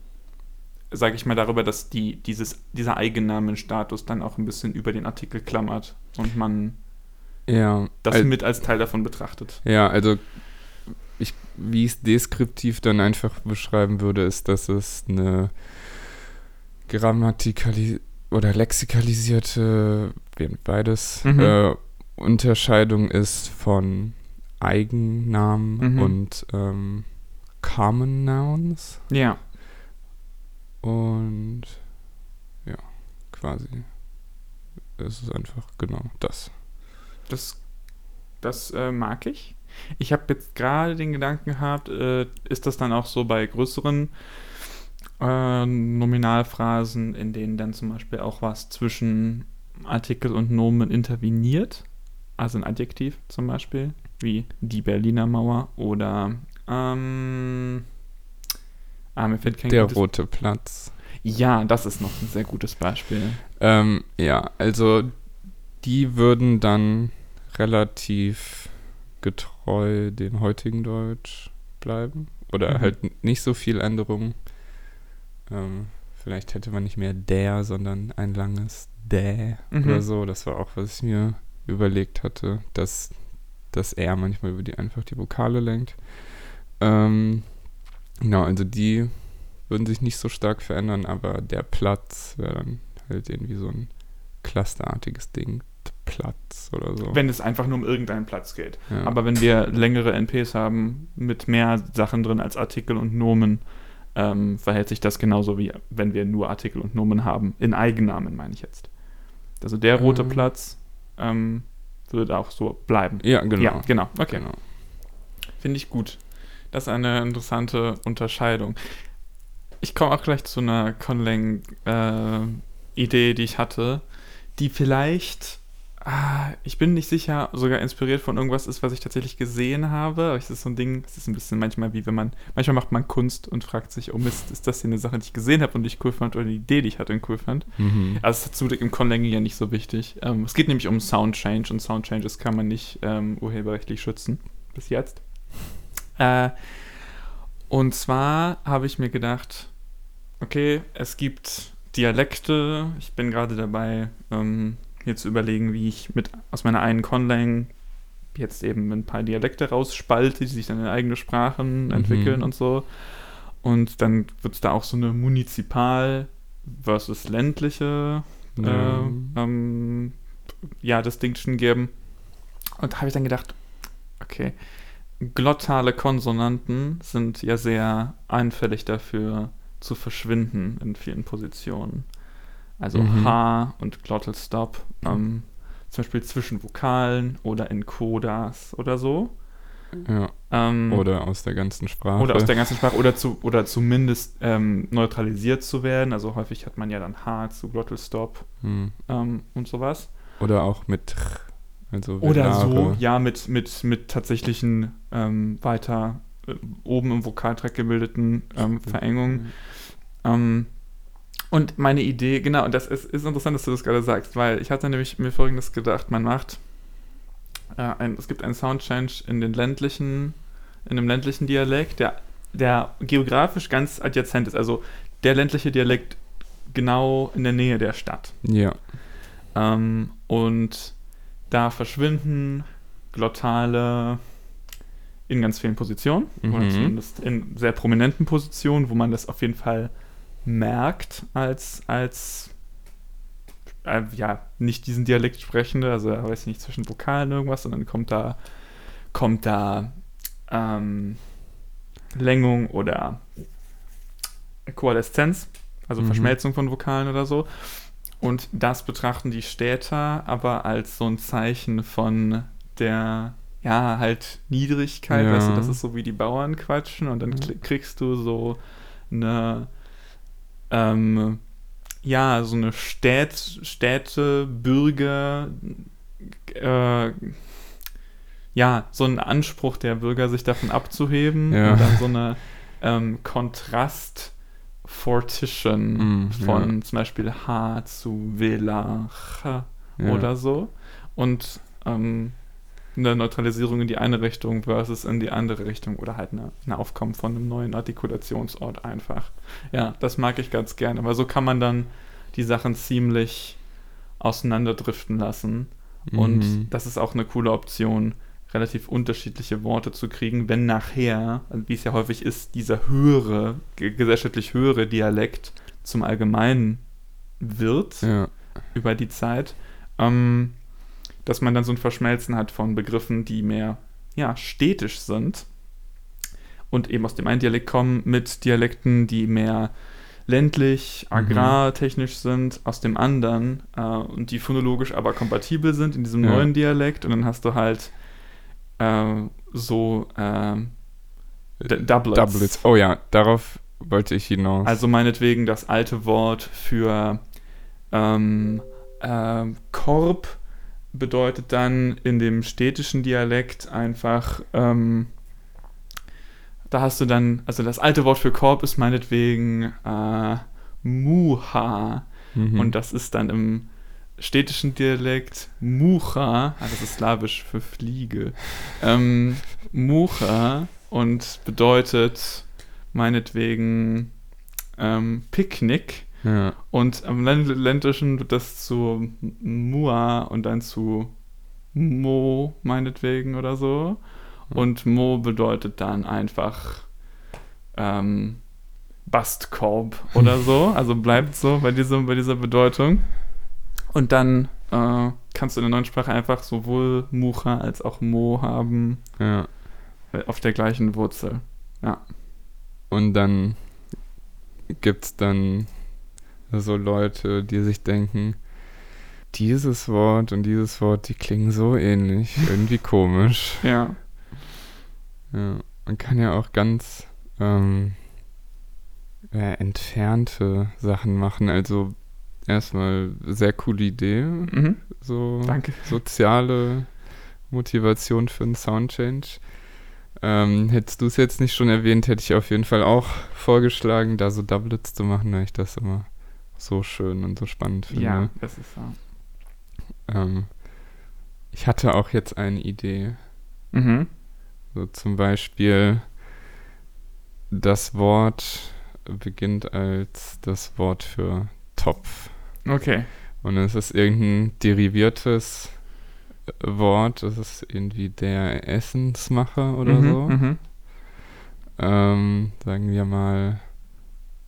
B: sag ich mal, darüber, dass die, dieses, dieser Eigennamenstatus dann auch ein bisschen über den Artikel klammert und man
A: Ja,
B: das
A: al-
B: mit als Teil davon betrachtet.
A: Ja, also ich, wie ich es deskriptiv dann einfach beschreiben würde, ist, dass es eine grammatikali oder lexikalisierte, beides,
B: Mhm.
A: äh, Unterscheidung ist von Eigennamen
B: Mhm.
A: und ähm, Common Nouns
B: Ja.
A: Und ja, quasi. Es ist einfach genau das.
B: Das, das äh, mag ich. Ich habe jetzt gerade den Gedanken gehabt, äh, ist das dann auch so bei größeren äh, Nominalphrasen, in denen dann zum Beispiel auch was zwischen Artikel und Nomen interveniert? Also ein Adjektiv zum Beispiel, wie die Berliner Mauer oder ähm, ah, mir fällt kein
A: Der
B: gutes-
A: rote Platz.
B: Ja, das ist noch ein sehr gutes Beispiel.
A: Ähm, ja, also die würden dann relativ getreu den heutigen Deutsch bleiben. Oder
B: Mhm.
A: halt nicht so viel Änderung. Ähm, vielleicht hätte man nicht mehr der, sondern ein langes dä
B: Mhm.
A: oder so. Das war auch, was ich mir überlegt hatte, dass dass er manchmal über die einfach die Vokale lenkt. Ähm, genau, also die würden sich nicht so stark verändern, aber der Platz wäre dann halt irgendwie so ein clusterartiges Ding. Platz oder so.
B: Wenn es einfach nur um irgendeinen Platz geht.
A: ja.
B: Aber wenn wir längere NPs haben mit mehr Sachen drin als Artikel und Nomen, ähm, verhält sich das genauso wie wenn wir nur Artikel und Nomen haben. In Eigennamen meine ich jetzt. Also der rote
A: Ähm.
B: Platz ähm, wird auch so bleiben.
A: ja, genau.
B: Ja, genau. Okay.
A: genau.
B: Finde ich gut. Das ist eine interessante Unterscheidung. Ich komme auch gleich zu einer Conlang-Idee, die ich hatte, die vielleicht, ah, ich bin nicht sicher, sogar inspiriert von irgendwas ist, was ich tatsächlich gesehen habe. Aber es ist so ein Ding, es ist ein bisschen manchmal wie wenn man, manchmal macht man Kunst und fragt sich, oh Mist, ist das hier eine Sache, die ich gesehen habe und die ich cool fand oder eine Idee, die ich hatte und cool fand.
A: Mhm.
B: Also es ist zum Glück im Conlanging ja nicht so wichtig. Ähm, es geht nämlich um Soundchange und Soundchanges kann man nicht ähm, urheberrechtlich schützen. Bis jetzt. Äh, und zwar habe ich mir gedacht, okay, es gibt Dialekte. Ich bin gerade dabei, ähm, mir zu überlegen, wie ich mit aus meiner einen Conlang jetzt eben ein paar Dialekte rausspalte, die sich dann in eigene Sprachen entwickeln und so. Und dann wird es da auch so eine Munizipal versus ländliche
A: Ja.
B: äh, ähm, ja, Distinction geben. Und da habe ich dann gedacht, okay, glottale Konsonanten sind ja sehr anfällig dafür zu verschwinden in vielen Positionen. Also
A: Mhm.
B: H und Glottal Stop, ähm, zum Beispiel zwischen Vokalen oder in Codas oder so.
A: ja.
B: Ähm,
A: Oder aus der ganzen Sprache.
B: oder aus der ganzen Sprache oder, zu, oder zumindest ähm, neutralisiert zu werden. Also häufig hat man ja dann H zu Glottal Stop
A: Hm.
B: ähm, und sowas.
A: Oder auch mit also
B: Oder so, ja, mit, mit, mit tatsächlichen ähm, weiter äh, oben im Vokaltrack gebildeten ähm, Verengungen. Ähm, und meine Idee, genau, und das ist, ist interessant, dass du das gerade sagst, weil ich hatte nämlich mir folgendes gedacht, man macht, äh, ein, es gibt einen Soundchange in den ländlichen, in einem ländlichen Dialekt, der, der geografisch ganz adjazent ist, also der ländliche Dialekt genau in der Nähe der Stadt.
A: Ja.
B: Ähm, und da verschwinden Glottale in ganz vielen Positionen, oder
A: Mhm.
B: zumindest in sehr prominenten Positionen, wo man das auf jeden Fall merkt als, als äh, ja, nicht diesen Dialekt sprechende, also weiß nicht, zwischen Vokalen irgendwas, sondern kommt da, kommt da ähm, Längung oder Koaleszenz, also
A: Mhm.
B: Verschmelzung von Vokalen oder so. Und das betrachten die Städter aber als so ein Zeichen von der, ja, halt Niedrigkeit.
A: Ja.
B: Weißt du, das ist so wie die Bauern quatschen und dann
A: Mhm.
B: kriegst du so eine, ähm, ja, so eine Städt, Städte, Bürger, äh, ja, so ein Anspruch der Bürger, sich davon abzuheben
A: Ja.
B: und dann so eine ähm, Kontrast Fortition
A: Mm,
B: von zum Beispiel H zu Vela
A: ja.
B: oder so und ähm, eine Neutralisierung in die eine Richtung versus in die andere Richtung oder halt eine, ein Aufkommen von einem neuen Artikulationsort einfach. Ja, das mag ich ganz gerne, weil so kann man dann die Sachen ziemlich auseinanderdriften lassen und
A: Mhm.
B: das ist auch eine coole Option, relativ unterschiedliche Worte zu kriegen, wenn nachher, wie es ja häufig ist, dieser höhere, ge- gesellschaftlich höhere Dialekt zum Allgemeinen wird
A: ja.
B: über die Zeit, ähm, dass man dann so ein Verschmelzen hat von Begriffen, die mehr ja, städtisch sind und eben aus dem einen Dialekt kommen mit Dialekten, die mehr ländlich,
A: Mhm.
B: agrartechnisch sind, aus dem anderen äh, und die phonologisch aber kompatibel sind in diesem
A: Ja.
B: neuen Dialekt und dann hast du halt äh, so ähm, Doublets.
A: Doublets. Oh ja, darauf wollte ich hinaus.
B: Also meinetwegen das alte Wort für ähm, ähm, Korb bedeutet dann in dem städtischen Dialekt einfach, ähm, da hast du dann, also das alte Wort für Korb ist meinetwegen äh, Muha.
A: Mhm.
B: Und das ist dann im städtischen Dialekt Mucha, ah, das ist slawisch für Fliege, ähm, Mucha und bedeutet meinetwegen ähm, Picknick.
A: ja.
B: Und am Länd- ländlichen wird das zu Mua und dann zu Mo meinetwegen oder so. Und Mo bedeutet dann einfach ähm, Bastkorb oder so. Also bleibt so bei, diesem, bei dieser Bedeutung. Und dann äh, kannst du in der neuen Sprache einfach sowohl Mucha als auch Mo haben
A: ja.
B: äh, auf der gleichen Wurzel.
A: Und dann gibt es dann so Leute, die sich denken, dieses Wort und dieses Wort, die klingen so ähnlich, [LAUGHS] irgendwie komisch.
B: Ja.
A: Ja, man kann ja auch ganz ähm, äh, entfernte Sachen machen. Also erstmal sehr coole Idee,
B: Mhm.
A: so
B: Danke.
A: soziale Motivation für einen Soundchange. Ähm, hättest du es jetzt nicht schon erwähnt, hätte ich auf jeden Fall auch vorgeschlagen, da so Doublets zu machen, weil ich das immer so schön und so spannend finde.
B: Ja, das ist so.
A: Ähm, ich hatte auch jetzt eine Idee.
B: Mhm.
A: So zum Beispiel das Wort beginnt als das Wort für Topf.
B: Okay.
A: Und es ist irgendein deriviertes äh, Wort. Das ist irgendwie der Essensmacher oder
B: mhm.
A: so.
B: Mhm.
A: Ähm, sagen wir mal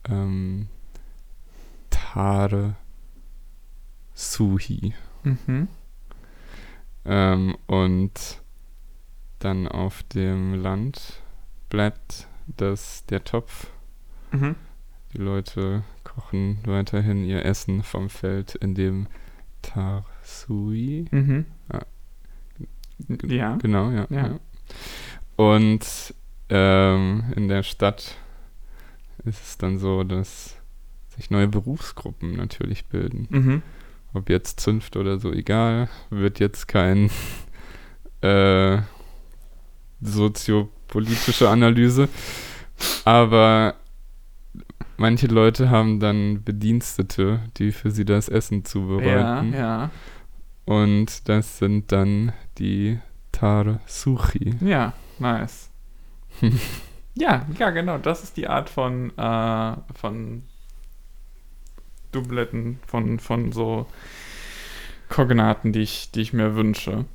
A: ähm, Tare Suhi.
B: Mhm.
A: Ähm, und dann auf dem Land bleibt das der Topf.
B: Mhm.
A: Die Leute kochen weiterhin ihr Essen vom Feld in dem Tarsui.
B: Mhm.
A: Ja.
B: Ja.
A: Genau, ja.
B: Ja.
A: ja. Und ähm, in der Stadt ist es dann so, dass sich neue Berufsgruppen natürlich bilden.
B: Mhm.
A: Ob jetzt Zunft oder so, egal, wird jetzt kein [LAUGHS] äh, soziopolitische Analyse. Aber manche Leute haben dann Bedienstete, die für sie das Essen
B: Ja,
A: zubereiten.
B: ja.
A: Und das sind dann die Tarsuchi.
B: Ja, nice. [LAUGHS] ja, ja, genau. Das ist die Art von, äh, von Dubletten, von, von so Kognaten, die ich, die ich mir wünsche.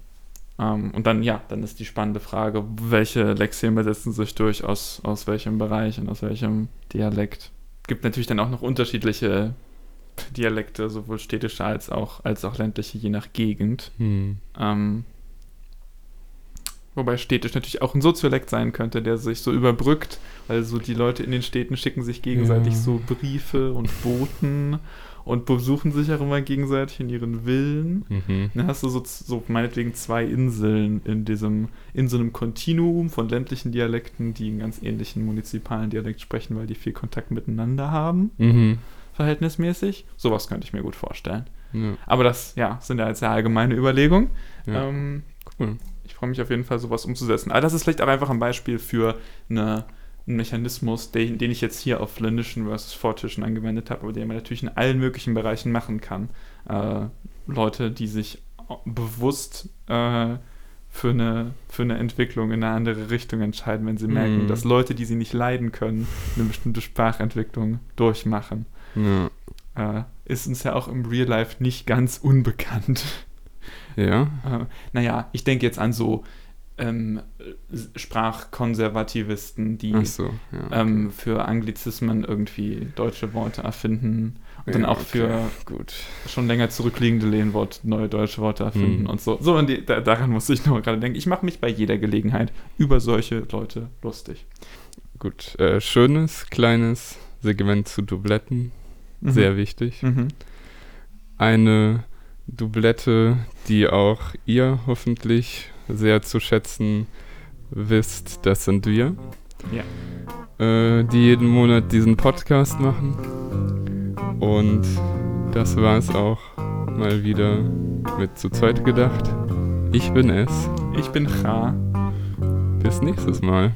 B: Ähm, und dann, ja, dann ist die spannende Frage, welche Lexeme setzen sich durch, aus, aus welchem Bereich und aus welchem Dialekt. Gibt natürlich dann auch noch unterschiedliche Dialekte, sowohl städtische als auch, als auch ländliche, je nach Gegend.
A: Hm.
B: Ähm, wobei städtisch natürlich auch ein Soziolekt sein könnte, der sich so überbrückt, weil so die Leute in den Städten schicken sich gegenseitig
A: Ja.
B: so Briefe und Boten und besuchen sich auch immer gegenseitig in ihren Villen.
A: Mhm.
B: Dann hast du so, so meinetwegen zwei Inseln in diesem, in so einem Kontinuum von ländlichen Dialekten, die einen ganz ähnlichen munizipalen Dialekt sprechen, weil die viel Kontakt miteinander haben,
A: Mhm.
B: verhältnismäßig. Sowas könnte ich mir gut vorstellen.
A: Ja,
B: Aber das, ja, sind ja jetzt sehr allgemeine Überlegungen.
A: ja.
B: Ähm,
A: cool.
B: ich freue mich auf jeden Fall, sowas umzusetzen. Aber das ist vielleicht auch einfach ein Beispiel für eine, einen Mechanismus, den, den ich jetzt hier auf ländischen versus Vortischen angewendet habe, aber den man natürlich in allen möglichen Bereichen machen kann. Äh, Leute, die sich bewusst äh, für, eine, für eine Entwicklung in eine andere Richtung entscheiden, wenn sie merken,
A: Mhm.
B: dass Leute, die sie nicht leiden können, eine bestimmte Sprachentwicklung durchmachen.
A: Ja.
B: Äh, ist uns ja auch im Real Life nicht ganz unbekannt.
A: ja.
B: Äh, naja, ich denke jetzt an so ähm, Sprachkonservativisten, die
A: so, ja.
B: ähm, für Anglizismen irgendwie deutsche Worte erfinden und dann
A: Ja,
B: auch
A: okay,
B: für
A: Gut.
B: schon länger zurückliegende Lehnwort neue deutsche Worte erfinden
A: Hm.
B: und so. So, und die, da, daran muss ich nur gerade denken. Ich mache mich bei jeder Gelegenheit über solche Leute lustig.
A: Gut. Äh, schönes, kleines Segment zu Dubletten.
B: Mhm.
A: Sehr wichtig.
B: Mhm.
A: Eine Doublette, die auch ihr hoffentlich sehr zu schätzen wisst, das sind wir.
B: Ja.
A: Äh, die jeden Monat diesen Podcast machen. Und das war es auch mal wieder mit zu zweit gedacht. Ich bin es.
B: Ich bin Cha.
A: Bis nächstes Mal.